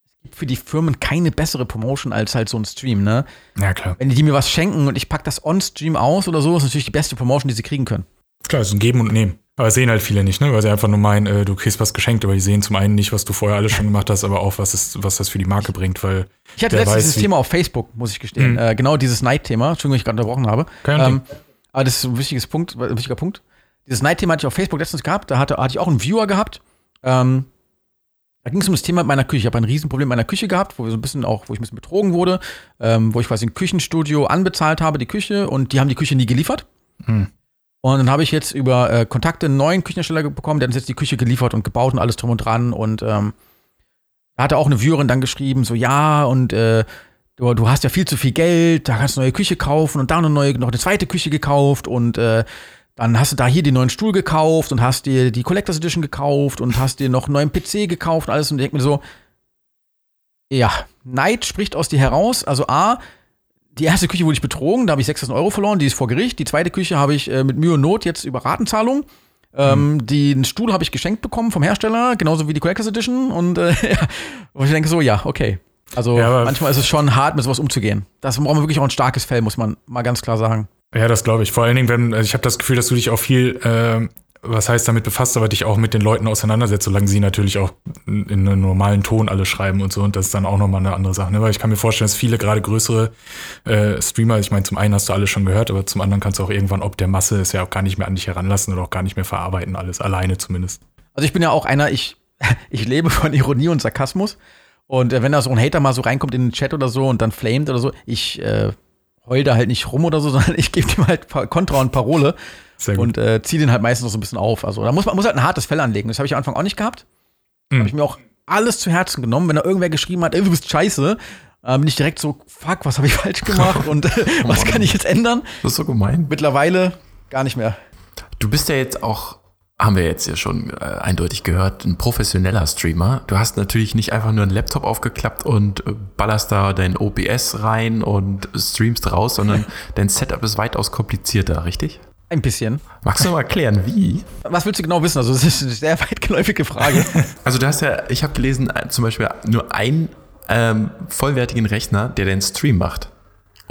Es gibt für die Firmen keine bessere Promotion als halt so ein Stream, ne? Ja, klar. Wenn die mir was schenken und ich pack das on-Stream aus oder so, ist natürlich die beste Promotion, die sie kriegen können. Klar, es ist ein Geben und Nehmen. Aber sehen halt viele nicht, ne? Weil sie einfach nur meinen, äh, du kriegst was geschenkt, aber die sehen zum einen nicht, was du vorher alles schon gemacht hast, aber auch, was, es, was das für die Marke bringt, weil. Ich hatte letztens weiß, dieses Thema auf Facebook, muss ich gestehen. Mhm. Äh, genau dieses Night-Thema. Entschuldigung, wenn ich gerade unterbrochen habe. Kein Ähm, Ding. aber das ist ein wichtiges Punkt, ein wichtiger Punkt. Dieses Night-Thema hatte ich auf Facebook letztens gehabt. Da hatte, hatte ich auch einen Viewer gehabt. Ähm, da ging es um das Thema mit meiner Küche. Ich habe ein Riesenproblem mit meiner Küche gehabt, wo wir so ein bisschen auch, wo ich ein bisschen betrogen wurde, ähm, wo ich quasi ein Küchenstudio anbezahlt habe, die Küche, und die haben die Küche nie geliefert. Hm. Und dann habe ich jetzt über äh, Kontakte einen neuen Küchenhersteller bekommen, der hat uns jetzt die Küche geliefert und gebaut und alles drum und dran. Und ähm, da hatte auch eine Viewerin dann geschrieben, so ja, und äh, du, du hast ja viel zu viel Geld, da kannst du eine neue Küche kaufen und da eine neue, noch eine zweite Küche gekauft und äh, dann hast du da hier den neuen Stuhl gekauft und hast dir die Collectors Edition gekauft und hast dir noch einen neuen PC gekauft und alles und ich denk mir so, ja, Neid spricht aus dir heraus. Also A, die erste Küche wurde ich betrogen, da habe ich 6.000 Euro verloren, die ist vor Gericht. Die zweite Küche habe ich äh, mit Mühe und Not jetzt über Ratenzahlung. Ähm, Den Stuhl habe ich geschenkt bekommen vom Hersteller, genauso wie die Collectors Edition. Und äh, ja, wo ich denke so, ja, okay. Also Ja, manchmal ist es schon hart, mit sowas umzugehen. Das braucht man wirklich auch ein starkes Fell, muss man mal ganz klar sagen. Ja, das glaube ich. Vor allen Dingen, wenn, also ich habe das Gefühl, dass du dich auch viel, äh, was heißt damit befasst, aber dich auch mit den Leuten auseinandersetzt, solange sie natürlich auch in in einem normalen Ton alle schreiben und so. Und das ist dann auch nochmal eine andere Sache. Ne? Weil ich kann mir vorstellen, dass viele, gerade größere äh, Streamer, ich meine, zum einen hast du alles schon gehört, aber zum anderen kannst du auch irgendwann, ob der Masse es ja auch gar nicht mehr an dich heranlassen oder auch gar nicht mehr verarbeiten, alles alleine zumindest. Also ich bin ja auch einer, ich, ich lebe von Ironie und Sarkasmus. Und äh, wenn da so ein Hater mal so reinkommt in den Chat oder so und dann flamet oder so, ich äh, heul da halt nicht rum oder so, sondern ich gebe ihm halt Kontra und Parole und äh, ziehe den halt meistens noch so ein bisschen auf. Also da muss man muss halt ein hartes Fell anlegen. Das habe ich am Anfang auch nicht gehabt. Mhm. Habe ich mir auch alles zu Herzen genommen. Wenn da irgendwer geschrieben hat, ey, du bist scheiße, äh, bin ich direkt so, fuck, was habe ich falsch gemacht und äh, was kann ich jetzt ändern? Das ist so gemein. Mittlerweile gar nicht mehr. Du bist ja jetzt auch, haben wir jetzt ja schon äh, eindeutig gehört, ein professioneller Streamer. Du hast natürlich nicht einfach nur einen Laptop aufgeklappt und äh, ballerst da dein OBS rein und streamst raus, sondern dein Setup ist weitaus komplizierter, richtig? Ein bisschen. Magst du mal erklären, wie? Was willst du genau wissen? Also, das ist eine sehr weitgeläufige Frage. Also du hast ja, ich habe gelesen, äh, zum Beispiel nur einen ähm, vollwertigen Rechner, der den Stream macht.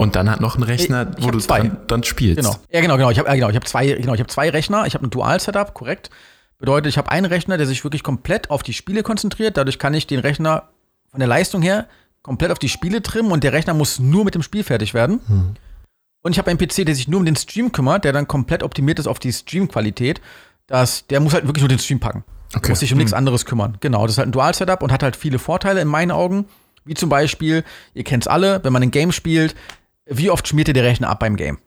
Und dann hat noch einen Rechner, Ich wo hab du zwei. dann, dann spielst. Genau. Ja, genau, genau. Ich habe ja, genau, ich hab zwei, genau, ich habe zwei Rechner. Ich habe ein Dual-Setup, korrekt. Bedeutet, ich habe einen Rechner, der sich wirklich komplett auf die Spiele konzentriert. Dadurch kann ich den Rechner von der Leistung her komplett auf die Spiele trimmen und der Rechner muss nur mit dem Spiel fertig werden. Und ich habe einen PC, der sich nur um den Stream kümmert, der dann komplett optimiert ist auf die Streamqualität. Der muss halt wirklich nur den Stream packen. Okay. Muss sich um nichts anderes kümmern. Genau, das ist halt ein Dual-Setup und hat halt viele Vorteile in meinen Augen. Wie zum Beispiel, ihr kennt's alle, wenn man ein Game spielt, wie oft schmiert ihr der Rechner ab beim Game?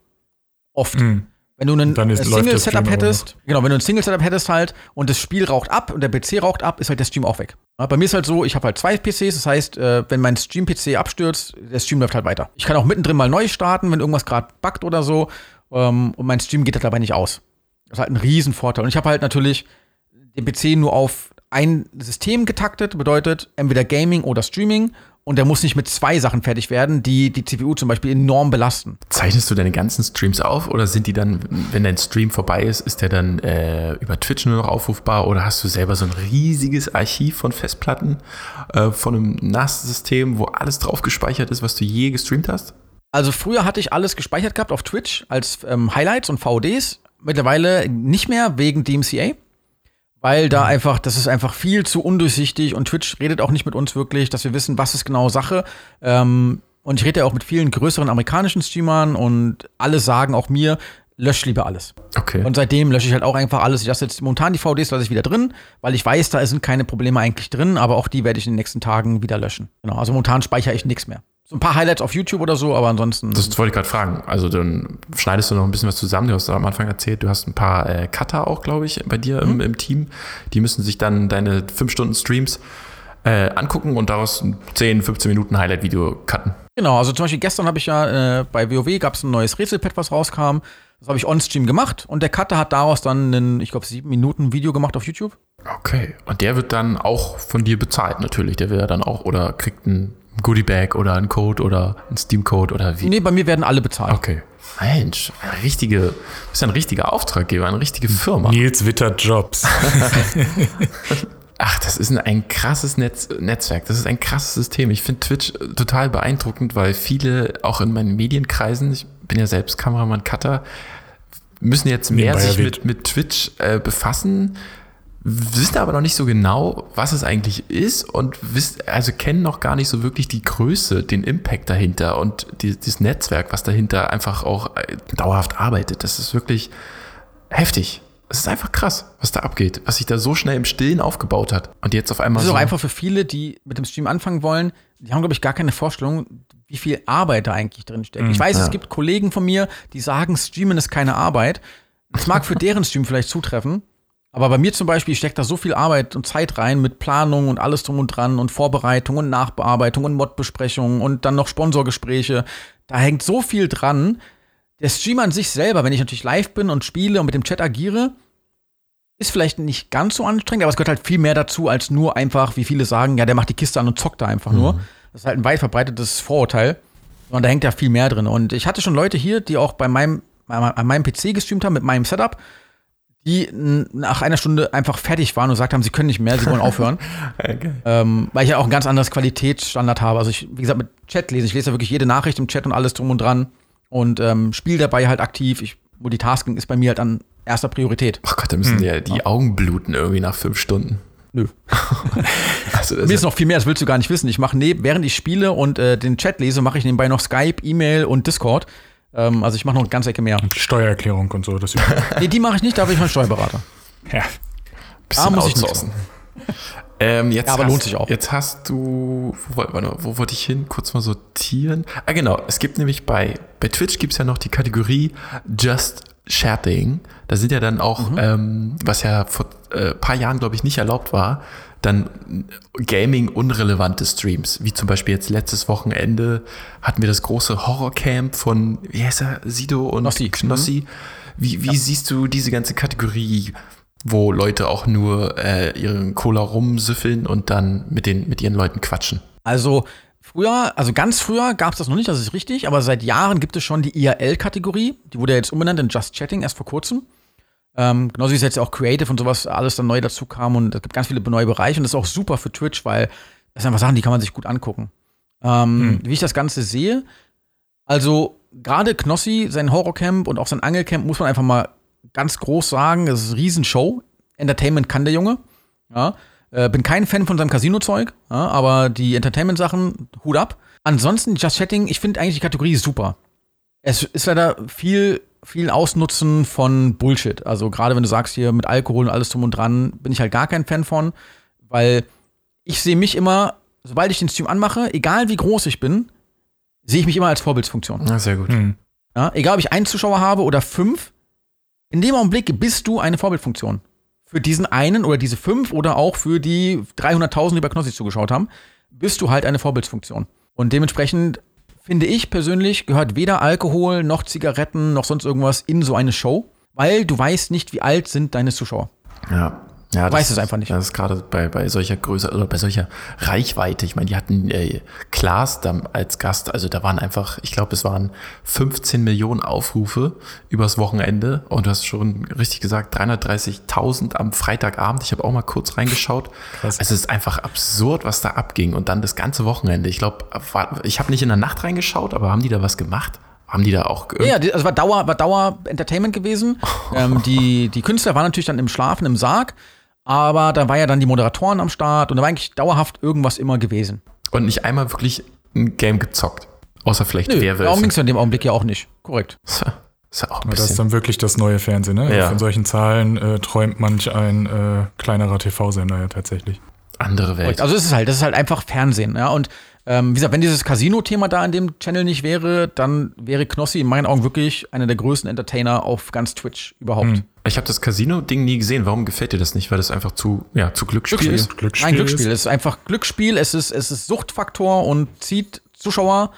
Oft. Mhm. Wenn du einen ist- äh, Single-Setup hättest, genau, wenn du ein Single-Setup hättest halt und das Spiel raucht ab und der PC raucht ab, ist halt der Stream auch weg. Ja, bei mir ist halt so, ich habe halt zwei PCs, das heißt, äh, wenn mein Stream-PC abstürzt, der Stream läuft halt weiter. Ich kann auch mittendrin mal neu starten, wenn irgendwas gerade buggt oder so ähm, und mein Stream geht halt dabei nicht aus. Das ist halt ein Riesenvorteil. Und ich habe halt natürlich den PC nur auf ein System getaktet, bedeutet entweder Gaming oder Streaming und der muss nicht mit zwei Sachen fertig werden, die die CPU zum Beispiel enorm belasten. Zeichnest du deine ganzen Streams auf oder sind die dann, wenn dein Stream vorbei ist, ist der dann äh, über Twitch nur noch aufrufbar oder hast du selber so ein riesiges Archiv von Festplatten äh, von einem NAS-System, wo alles drauf gespeichert ist, was du je gestreamt hast? Also früher hatte ich alles gespeichert gehabt auf Twitch als ähm, Highlights und VODs. Mittlerweile nicht mehr wegen DMCA. Weil da einfach, das ist einfach viel zu undurchsichtig und Twitch redet auch nicht mit uns wirklich, dass wir wissen, was ist genau Sache. Ähm, und ich rede ja auch mit vielen größeren amerikanischen Streamern und alle sagen auch mir, lösch lieber alles. Okay. Und seitdem lösche ich halt auch einfach alles. Ich lasse jetzt momentan die VDs lasse ich wieder drin, weil ich weiß, da sind keine Probleme eigentlich drin, aber auch die werde ich in den nächsten Tagen wieder löschen. Genau, also momentan speichere ich nichts mehr. So ein paar Highlights auf YouTube oder so, aber ansonsten. das wollte ich gerade fragen. Also dann schneidest du noch ein bisschen was zusammen. Du hast am Anfang erzählt, du hast ein paar äh, Cutter auch, glaube ich, bei dir im, im Team. Die müssen sich dann deine 5 Stunden Streams äh, angucken und daraus ein 10, 15 Minuten Highlight-Video cutten. Genau, also zum Beispiel gestern habe ich ja äh, bei WoW gab es ein neues Rätselpad, was rauskam. Das habe ich on-stream gemacht und der Cutter hat daraus dann ein, ich glaube, sieben Minuten Video gemacht auf YouTube. Okay. Und der wird dann auch von dir bezahlt, natürlich. Der ja dann auch oder kriegt ein Goodie-Bag oder einen Code oder einen Steam-Code oder wie. Nee, bei mir werden alle bezahlt. Okay. Mensch, eine richtige, du bist ja ein richtiger Auftraggeber, eine richtige Firma. Nils wittert Jobs. Ach, das ist ein, ein krasses Netz, Netzwerk. Das ist ein krasses System. Ich finde Twitch äh, total beeindruckend, weil viele, auch in meinen Medienkreisen, ich bin ja selbst Kameramann, Cutter, müssen jetzt mehr sich mit, mit Twitch äh, befassen, wissen aber noch nicht so genau, was es eigentlich ist und wissen, also kennen noch gar nicht so wirklich die Größe, den Impact dahinter und die, dieses Netzwerk, was dahinter einfach auch äh, dauerhaft arbeitet. Das ist wirklich heftig. Es ist einfach krass, was da abgeht, was sich da so schnell im Stillen aufgebaut hat. Und jetzt auf einmal Das ist so. auch einfach für viele, die mit dem Stream anfangen wollen, die haben, glaube ich, gar keine Vorstellung, wie viel Arbeit da eigentlich drin steckt. ich weiß, ja. es gibt Kollegen von mir, die sagen, Streamen ist keine Arbeit. Das mag für deren Stream vielleicht zutreffen, aber bei mir zum Beispiel steckt da so viel Arbeit und Zeit rein mit Planung und alles drum und dran und Vorbereitung und Nachbearbeitung und Modbesprechungen und dann noch Sponsorgespräche. Da hängt so viel dran. Der Stream an sich selber, wenn ich natürlich live bin und spiele und mit dem Chat agiere, ist vielleicht nicht ganz so anstrengend, aber es gehört halt viel mehr dazu, als nur einfach, wie viele sagen, ja, der macht die Kiste an und zockt da einfach nur. Das ist halt ein weit verbreitetes Vorurteil. Und da hängt ja viel mehr drin. Und ich hatte schon Leute hier, die auch bei meinem, an meinem PC gestreamt haben, mit meinem Setup, die nach einer Stunde einfach fertig waren und gesagt haben, sie können nicht mehr, sie wollen aufhören. ähm, weil ich ja auch ein ganz anderes Qualitätsstandard habe. Also ich, wie gesagt, mit Chat lesen. Ich lese ja wirklich jede Nachricht im Chat und alles drum und dran. Und ähm, spiele dabei halt aktiv. Ich, Multitasking ist bei mir halt an erster Priorität. Oh Gott, da müssen dir die Augen bluten irgendwie nach fünf Stunden. Nö. Also Mir ist noch viel mehr, das willst du gar nicht wissen. Ich mache neb, während ich spiele und äh, den Chat lese, mache ich nebenbei noch Skype, E-Mail und Discord. Ähm, also ich mache noch eine ganze Ecke mehr. Und Steuererklärung und so. Das Nee, die mache ich nicht, da bin ich mein Steuerberater. ja. bisschen Ah, muss ich nicht outsourcen. Ähm, jetzt Ja, aber hast, lohnt sich auch. Jetzt hast du, wo, mal, wo wollte ich hin? Kurz mal sortieren. Ah, genau. Es gibt nämlich bei, bei Twitch gibt es ja noch die Kategorie Just Chatting. Da sind ja dann auch, Mhm. ähm, was ja vor äh, paar Jahren, glaube ich, nicht erlaubt war, dann Gaming-unrelevante Streams. Wie zum Beispiel jetzt letztes Wochenende hatten wir das große Horrorcamp von, wie heißt er, Sido und Knossi. Knossi. Wie, wie siehst du diese ganze Kategorie, wo Leute auch nur äh, ihren Cola rumsüffeln und dann mit, den, mit ihren Leuten quatschen? Also früher, also ganz früher gab es das noch nicht, das ist richtig, aber seit Jahren gibt es schon die IRL-Kategorie. Die wurde ja jetzt umbenannt in Just Chatting erst vor kurzem. Ähm, genauso wie es jetzt auch Creative und sowas alles dann neu dazu kam und es gibt ganz viele neue Bereiche und das ist auch super für Twitch, weil das sind einfach Sachen, die kann man sich gut angucken. Ähm, Wie ich das Ganze sehe, also gerade Knossi, sein Horrorcamp und auch sein Angelcamp muss man einfach mal ganz groß sagen, es ist eine Riesenshow. Entertainment kann der Junge. Ja. Äh, bin kein Fan von seinem Casino-Zeug, ja, aber die Entertainment-Sachen, Hut ab. Ansonsten, Just Chatting, ich finde eigentlich die Kategorie super. Es ist leider viel, viel Ausnutzen von Bullshit. Also gerade wenn du sagst hier mit Alkohol und alles drum und dran, bin ich halt gar kein Fan von, weil ich sehe mich immer, sobald ich den Stream anmache, egal wie groß ich bin, sehe ich mich immer als Vorbildsfunktion. Na, sehr gut. Hm. Ja, egal, ob ich einen Zuschauer habe oder fünf, in dem Augenblick bist du eine Vorbildfunktion. Für diesen einen oder diese fünf oder auch für die 300.000, die bei Knossi zugeschaut haben, bist du halt eine Vorbildsfunktion. Und dementsprechend finde ich persönlich, gehört weder Alkohol noch Zigaretten noch sonst irgendwas in so eine Show, weil du weißt nicht, wie alt sind deine Zuschauer. Ja. Ja, Weiß es einfach nicht. Das ist gerade bei, bei solcher Größe oder bei solcher Reichweite. Ich meine, die hatten äh, Klaas da als Gast, also da waren einfach, ich glaube, es waren 15 Millionen Aufrufe übers Wochenende und du hast schon richtig gesagt, 330.000 am Freitagabend. Ich habe auch mal kurz reingeschaut. Krass. Es ist einfach absurd, was da abging und dann das ganze Wochenende. Ich glaube, ich habe nicht in der Nacht reingeschaut, aber haben die da was gemacht? Haben die da auch Ja, also war Dauer, war Dauer Entertainment gewesen. ähm, die, die Künstler waren natürlich dann im Schlafen im Sarg, aber da war ja dann die Moderatoren am Start und da war eigentlich dauerhaft irgendwas immer gewesen. und nicht einmal wirklich ein Game gezockt? Außer vielleicht Nö, Werwölfe. darum ging es in dem Augenblick ja auch nicht. Korrekt. Ist ja- ist ja auch ein Aber das ist dann wirklich das neue Fernsehen, ne? Ja. Von solchen Zahlen äh, träumt manch ein äh, kleinerer TV-Sender ja tatsächlich. andere Welt. Also es ist halt, das ist halt einfach Fernsehen, ja. Und ähm, wie gesagt, wenn dieses Casino-Thema da in dem Channel nicht wäre, dann wäre Knossi in meinen Augen wirklich einer der größten Entertainer auf ganz Twitch überhaupt. Hm. Ich habe das Casino-Ding nie gesehen. Warum gefällt dir das nicht? Weil das einfach zu, ja, zu Glücksspiel, Glücksspiel. ist? Glücksspiel. Ein Glücksspiel. ist- Es ist einfach Glücksspiel, es ist, es ist Suchtfaktor und zieht Zuschauer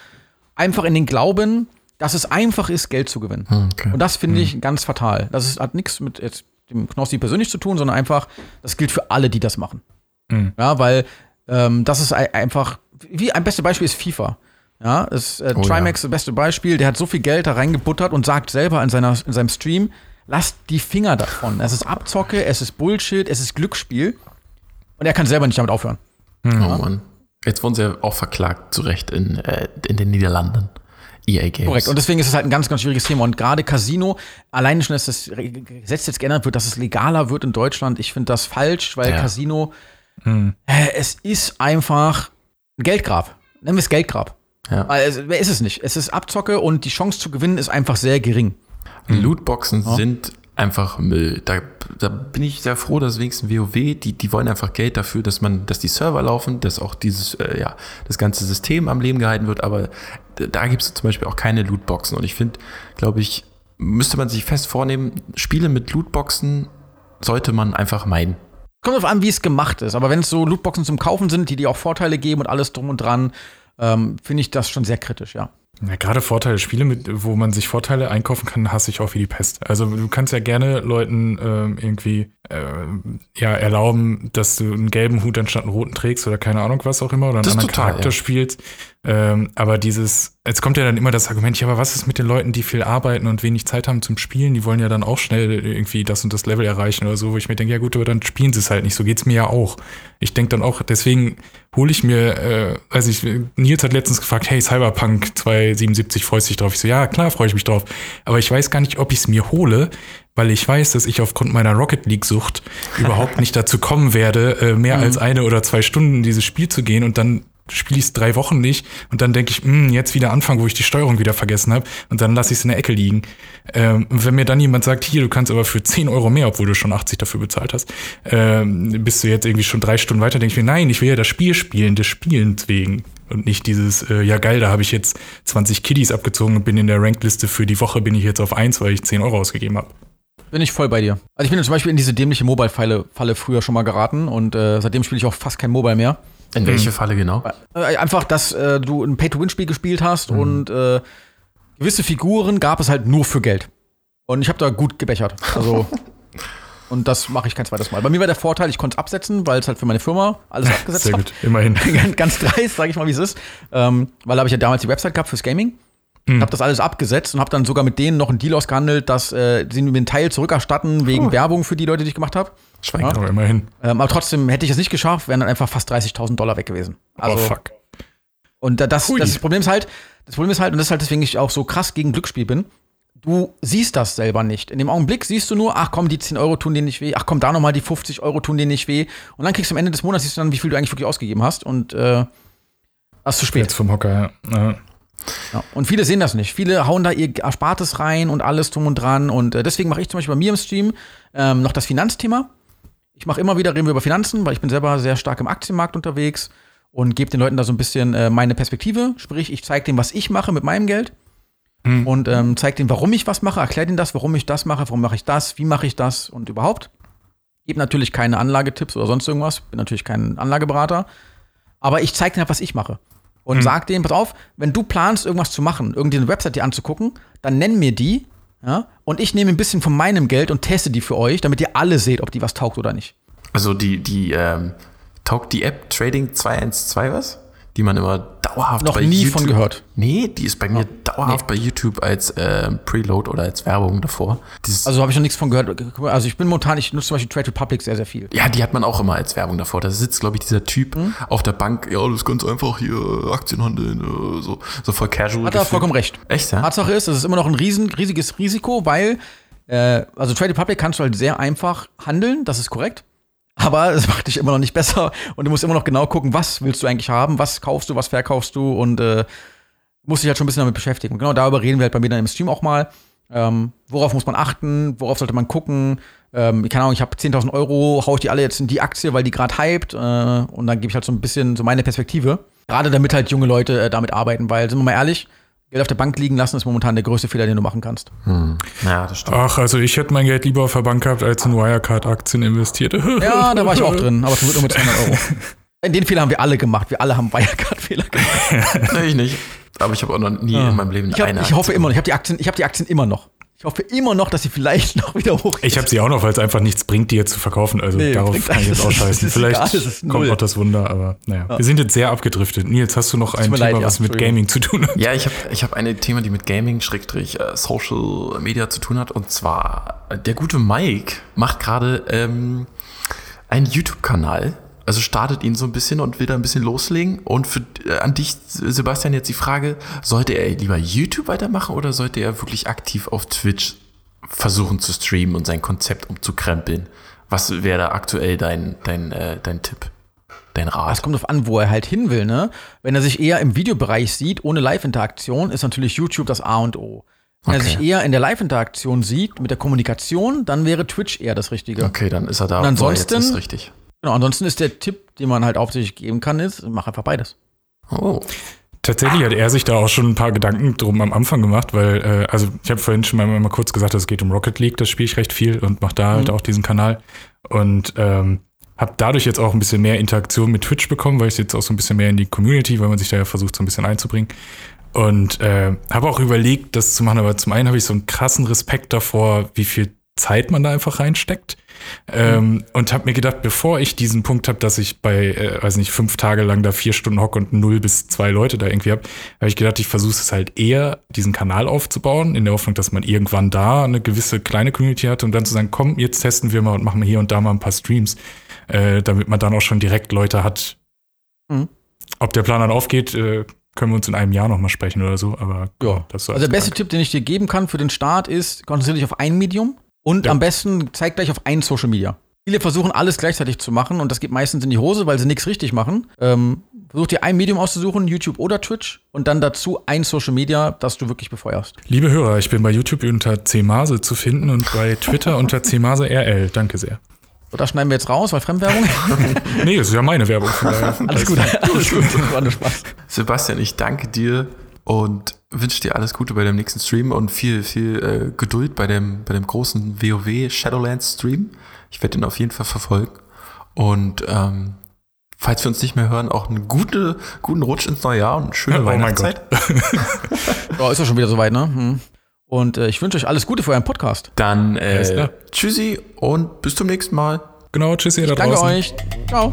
einfach in den Glauben, dass es einfach ist, Geld zu gewinnen. Hm, okay. Und das finde ich ganz fatal. Das ist, hat nichts mit jetzt dem Knossi persönlich zu tun, sondern einfach, das gilt für alle, die das machen. Mhm. Ja, weil ähm, das ist ei- einfach, wie ein bestes Beispiel ist FIFA. Ja, ist, äh, Oh Trimax das beste Beispiel, der hat so viel Geld da reingebuttert und sagt selber in, seiner, in seinem Stream, lasst die Finger davon. Es ist Abzocke, es ist Bullshit, es ist Glücksspiel. Und er kann selber nicht damit aufhören. Oh Mann. Jetzt wurden sie ja auch verklagt, zu Recht, in, äh, in den Niederlanden. EA Games. Korrekt. Und deswegen ist es halt ein ganz, ganz schwieriges Thema. Und gerade Casino, alleine schon, dass das Gesetz jetzt geändert wird, dass es legaler wird in Deutschland, ich finde das falsch, weil Ja. Casino, Hm. äh, es ist einfach ein Geldgrab. Nennen wir es Geldgrab. Ja. Es, wer ist es nicht? Es ist Abzocke und die Chance zu gewinnen ist einfach sehr gering. Lootboxen sind einfach Müll. Da, da bin ich sehr froh, dass wenigstens WoW, die, die wollen einfach Geld dafür, dass man, dass die Server laufen, dass auch dieses, äh, ja, das ganze System am Leben gehalten wird, aber da gibt es zum Beispiel auch keine Lootboxen. Und ich finde, glaube ich, müsste man sich fest vornehmen, Spiele mit Lootboxen sollte man einfach meiden. Kommt darauf an, wie es gemacht ist. Aber wenn es so Lootboxen zum Kaufen sind, die dir auch Vorteile geben und alles drum und dran, ähm, finde ich das schon sehr kritisch, ja. Ja, gerade Vorteile, Spiele, mit, wo man sich Vorteile einkaufen kann, hasse ich auch wie die Pest. Also du kannst ja gerne Leuten ähm, irgendwie ja, erlauben, dass du einen gelben Hut anstatt einen roten trägst oder keine Ahnung was auch immer oder einen Das anderen total, Charakter ja. spielst. Ähm, aber dieses, jetzt kommt ja dann immer das Argument, ja, aber was ist mit den Leuten, die viel arbeiten und wenig Zeit haben zum Spielen? Die wollen ja dann auch schnell irgendwie das und das Level erreichen oder so, wo ich mir denke, ja gut, aber dann spielen sie es halt nicht. So geht's mir ja auch. Ich denke dann auch, deswegen hole ich mir, äh, also ich, Nils hat letztens gefragt, hey, Cyberpunk 277, freust du dich drauf? Ich so, ja, klar, freue ich mich drauf. Aber ich weiß gar nicht, ob ich es mir hole, weil ich weiß, dass ich aufgrund meiner Rocket League-Sucht überhaupt nicht dazu kommen werde, äh, mehr als eine oder zwei Stunden in dieses Spiel zu gehen und dann spiele ich es drei Wochen nicht und dann denke ich, "Hm, jetzt wieder anfangen, wo ich die Steuerung wieder vergessen habe und dann lasse ich es in der Ecke liegen. Ähm, und wenn mir dann jemand sagt, hier, du kannst aber für 10 Euro mehr, obwohl du schon 80 dafür bezahlt hast, ähm, bist du jetzt irgendwie schon drei Stunden weiter, denke ich mir, nein, ich will ja das Spiel spielen, des Spielens wegen. Und nicht dieses, äh, ja geil, da habe ich jetzt 20 Kiddies abgezogen und bin in der Rankliste für die Woche bin ich jetzt auf 1, weil ich 10 Euro ausgegeben habe. Bin ich voll bei dir. Also ich bin zum Beispiel in diese dämliche Mobile-Falle Falle früher schon mal geraten und äh, seitdem spiele ich auch fast kein Mobile mehr. In welche Falle genau? Äh, einfach, dass äh, du ein Pay-to-Win-Spiel gespielt hast Mhm. und äh, gewisse Figuren gab es halt nur für Geld. Und ich habe da gut gebechert. Also und das mache ich kein zweites Mal. Bei mir war der Vorteil, ich konnte es absetzen, weil es halt für meine Firma alles abgesetzt Sehr hat. gut, immerhin. Ganz- dreist, sage ich mal, wie es ist. Ähm, weil da habe ich ja damals die Website gehabt fürs Gaming. Hm. Habe das alles abgesetzt und habe dann sogar mit denen noch einen Deal ausgehandelt, dass äh, sie mir einen Teil zurückerstatten wegen Cool. Werbung für die Leute, die ich gemacht habe. Schweigt. Aber immerhin. Ähm, aber trotzdem hätte ich es nicht geschafft, wären dann einfach fast 30.000 Dollar weg gewesen. Also, oh fuck. Und da- das, Hui. das Problem ist halt, das Problem ist halt, und das ist halt deswegen ich auch so krass gegen Glücksspiel bin, du siehst das selber nicht. In dem Augenblick siehst du nur, ach komm, die 10 Euro tun dir nicht weh, ach komm, da nochmal die 50 Euro tun dir nicht weh. Und dann kriegst du am Ende des Monats, siehst du dann, wie viel du eigentlich wirklich ausgegeben hast. Und äh, das ist zu spät. Jetzt vom Hocker, ja. ja. Ja. Und viele sehen das nicht. Viele hauen da ihr Erspartes rein und alles drum und dran. Und äh, deswegen mache ich zum Beispiel bei mir im Stream ähm, noch das Finanzthema. Ich mache immer wieder, reden wir über Finanzen, weil ich bin selber sehr stark im Aktienmarkt unterwegs und gebe den Leuten da so ein bisschen äh, meine Perspektive. Sprich, ich zeige denen, was ich mache mit meinem Geld. Und ähm, zeige denen, warum ich was mache, erkläre denen das, warum ich das mache, warum mache ich das, wie mache ich das und überhaupt. Gebe natürlich keine Anlagetipps oder sonst irgendwas, bin natürlich kein Anlageberater. Aber ich zeige denen halt, was ich mache. Und sag denen, pass auf, wenn du planst, irgendwas zu machen, irgendeine Website dir anzugucken, dann nenn mir die, ja, und ich nehme ein bisschen von meinem Geld und teste die für euch, damit ihr alle seht, ob die was taugt oder nicht. Also die, die, ähm, taugt die App Trading 212 was? Die man immer dauerhaft Noch bei nie YouTube von gehört. Nee, die ist bei mir dauerhaft bei YouTube als ähm, Preload oder als Werbung davor. Dieses, Also habe ich noch nichts von gehört. Also ich bin momentan, ich nutze zum Beispiel Trade Republic sehr, sehr viel. ja, die hat man auch immer als Werbung davor. Da sitzt, glaube ich, dieser Typ Mhm. auf der Bank. Ja, das ist ganz einfach hier Aktien handeln, äh, so, so voll casual. Hat er gefühlt. vollkommen recht. Echt, ja? Tatsache ist, es ist immer noch ein riesen, riesiges Risiko, weil, äh, also Trade Republic kannst du halt sehr einfach handeln, das ist korrekt. Aber es macht dich immer noch nicht besser und du musst immer noch genau gucken, was willst du eigentlich haben, was kaufst du, was verkaufst du und äh, musst dich halt schon ein bisschen damit beschäftigen. Und genau darüber reden wir halt bei mir dann im Stream auch mal. Ähm, worauf muss man achten, worauf sollte man gucken? Ähm, keine Ahnung, ich habe 10.000 Euro, hau ich die alle jetzt in die Aktie, weil die gerade hypt äh, und dann gebe ich halt so ein bisschen so meine Perspektive. Gerade damit halt junge Leute äh, damit arbeiten, weil, sind wir mal ehrlich, Geld auf der Bank liegen lassen ist momentan der größte Fehler, den du machen kannst. Ja, das stimmt. Ach, also ich hätte mein Geld lieber auf der Bank gehabt, als in Wirecard-Aktien investiert. Ja, da war ich auch drin, aber zum Glück nur mit 200 Euro. Den Fehler haben wir alle gemacht. Wir alle haben Wirecard-Fehler gemacht. Nee, ich nicht. Aber ich habe auch noch nie in meinem Leben Ich, hab, eine ich hoffe immer noch. Ich habe die Aktien, ich habe die Aktien immer noch. Ich hoffe immer noch, dass sie vielleicht noch wieder hoch. Ich habe sie auch noch, weil es einfach nichts bringt, die jetzt zu verkaufen. Also Nee, darauf kann ich jetzt. Das ist Vielleicht egal, kommt noch das Wunder, aber naja. Wir sind jetzt sehr abgedriftet. Nils, hast du noch ein Thema, leid, ja, was mit. Gaming zu tun hat? Ja, ich habe ich hab eine Thema, die mit Gaming, Schrägstrich, äh, Social Media zu tun hat. Und zwar, der gute Mike macht gerade ähm, einen YouTube-Kanal. Also startet ihn so ein bisschen und will da ein bisschen loslegen. Und für, äh, an dich, Sebastian, jetzt die Frage, sollte er lieber YouTube weitermachen oder sollte er wirklich aktiv auf Twitch versuchen zu streamen und sein Konzept umzukrempeln? Was wäre da aktuell dein, dein, äh, dein Tipp? Dein Rat? Es kommt darauf an, wo er halt hin will, ne? Wenn er sich eher im Videobereich sieht, ohne Live-Interaktion, ist natürlich YouTube das A und O. Wenn Okay. er sich eher in der Live-Interaktion sieht, mit der Kommunikation, dann wäre Twitch eher das Richtige. Okay, dann ist er da, Und ansonsten- ist, richtig. Genau, ansonsten ist der Tipp, den man halt hauptsächlich geben kann, ist, mach einfach beides. Oh, Tatsächlich hat er sich da auch schon ein paar Gedanken drum am Anfang gemacht, weil, äh, also ich habe vorhin schon mal, mal kurz gesagt, es geht um Rocket League, das spiele ich recht viel und mache da halt auch diesen Kanal. Und ähm, habe dadurch jetzt auch ein bisschen mehr Interaktion mit Twitch bekommen, weil ich jetzt auch so ein bisschen mehr in die Community, weil man sich da ja versucht, so ein bisschen einzubringen. Und äh, habe auch überlegt, das zu machen, aber zum einen habe ich so einen krassen Respekt davor, wie viel Zeit man da einfach reinsteckt. Ähm, und habe mir gedacht, bevor ich diesen Punkt habe, dass ich bei, äh, weiß nicht, fünf Tage lang da vier Stunden hocke und null bis zwei Leute da irgendwie habe, habe ich gedacht, ich versuche es halt eher, diesen Kanal aufzubauen, in der Hoffnung, dass man irgendwann da eine gewisse kleine Community hat und dann zu sagen, komm, jetzt testen wir mal und machen hier und da mal ein paar Streams, äh, damit man dann auch schon direkt Leute hat. Mhm. Ob der Plan dann aufgeht, äh, können wir uns in einem Jahr nochmal sprechen oder so, aber Ja. das so Also der beste. Tipp, den ich dir geben kann für den Start ist, konzentriere dich auf ein Medium und Ja. am besten zeig gleich auf ein Social Media. Viele versuchen alles gleichzeitig zu machen und das geht meistens in die Hose, weil sie nichts richtig machen. Ähm, versuch dir ein Medium auszusuchen, YouTube oder Twitch, und dann dazu ein Social Media, das du wirklich befeuerst. Liebe Hörer, ich bin bei YouTube unter cmase zu finden und bei Twitter unter cmase.rl. Danke sehr. So, das schneiden wir jetzt raus, weil Fremdwerbung. Nee, das ist ja meine Werbung. Von daher. alles gut, alles gut. Das war nur Spaß. Sebastian, ich danke dir und wünsche dir alles Gute bei dem nächsten Stream und viel, viel äh, Geduld bei dem, bei dem großen WoW Shadowlands Stream. Ich werde ihn auf jeden Fall verfolgen. Und ähm, falls wir uns nicht mehr hören, auch einen gute, guten Rutsch ins neue Jahr und eine schöne Oh mein Weihnachtszeit. Ja, ist ja schon wieder soweit, ne? Hm. Und äh, ich wünsche euch alles Gute für euren Podcast. Dann äh, tschüssi und bis zum nächsten Mal. Genau, tschüss ihr da Danke draußen. euch. Ciao.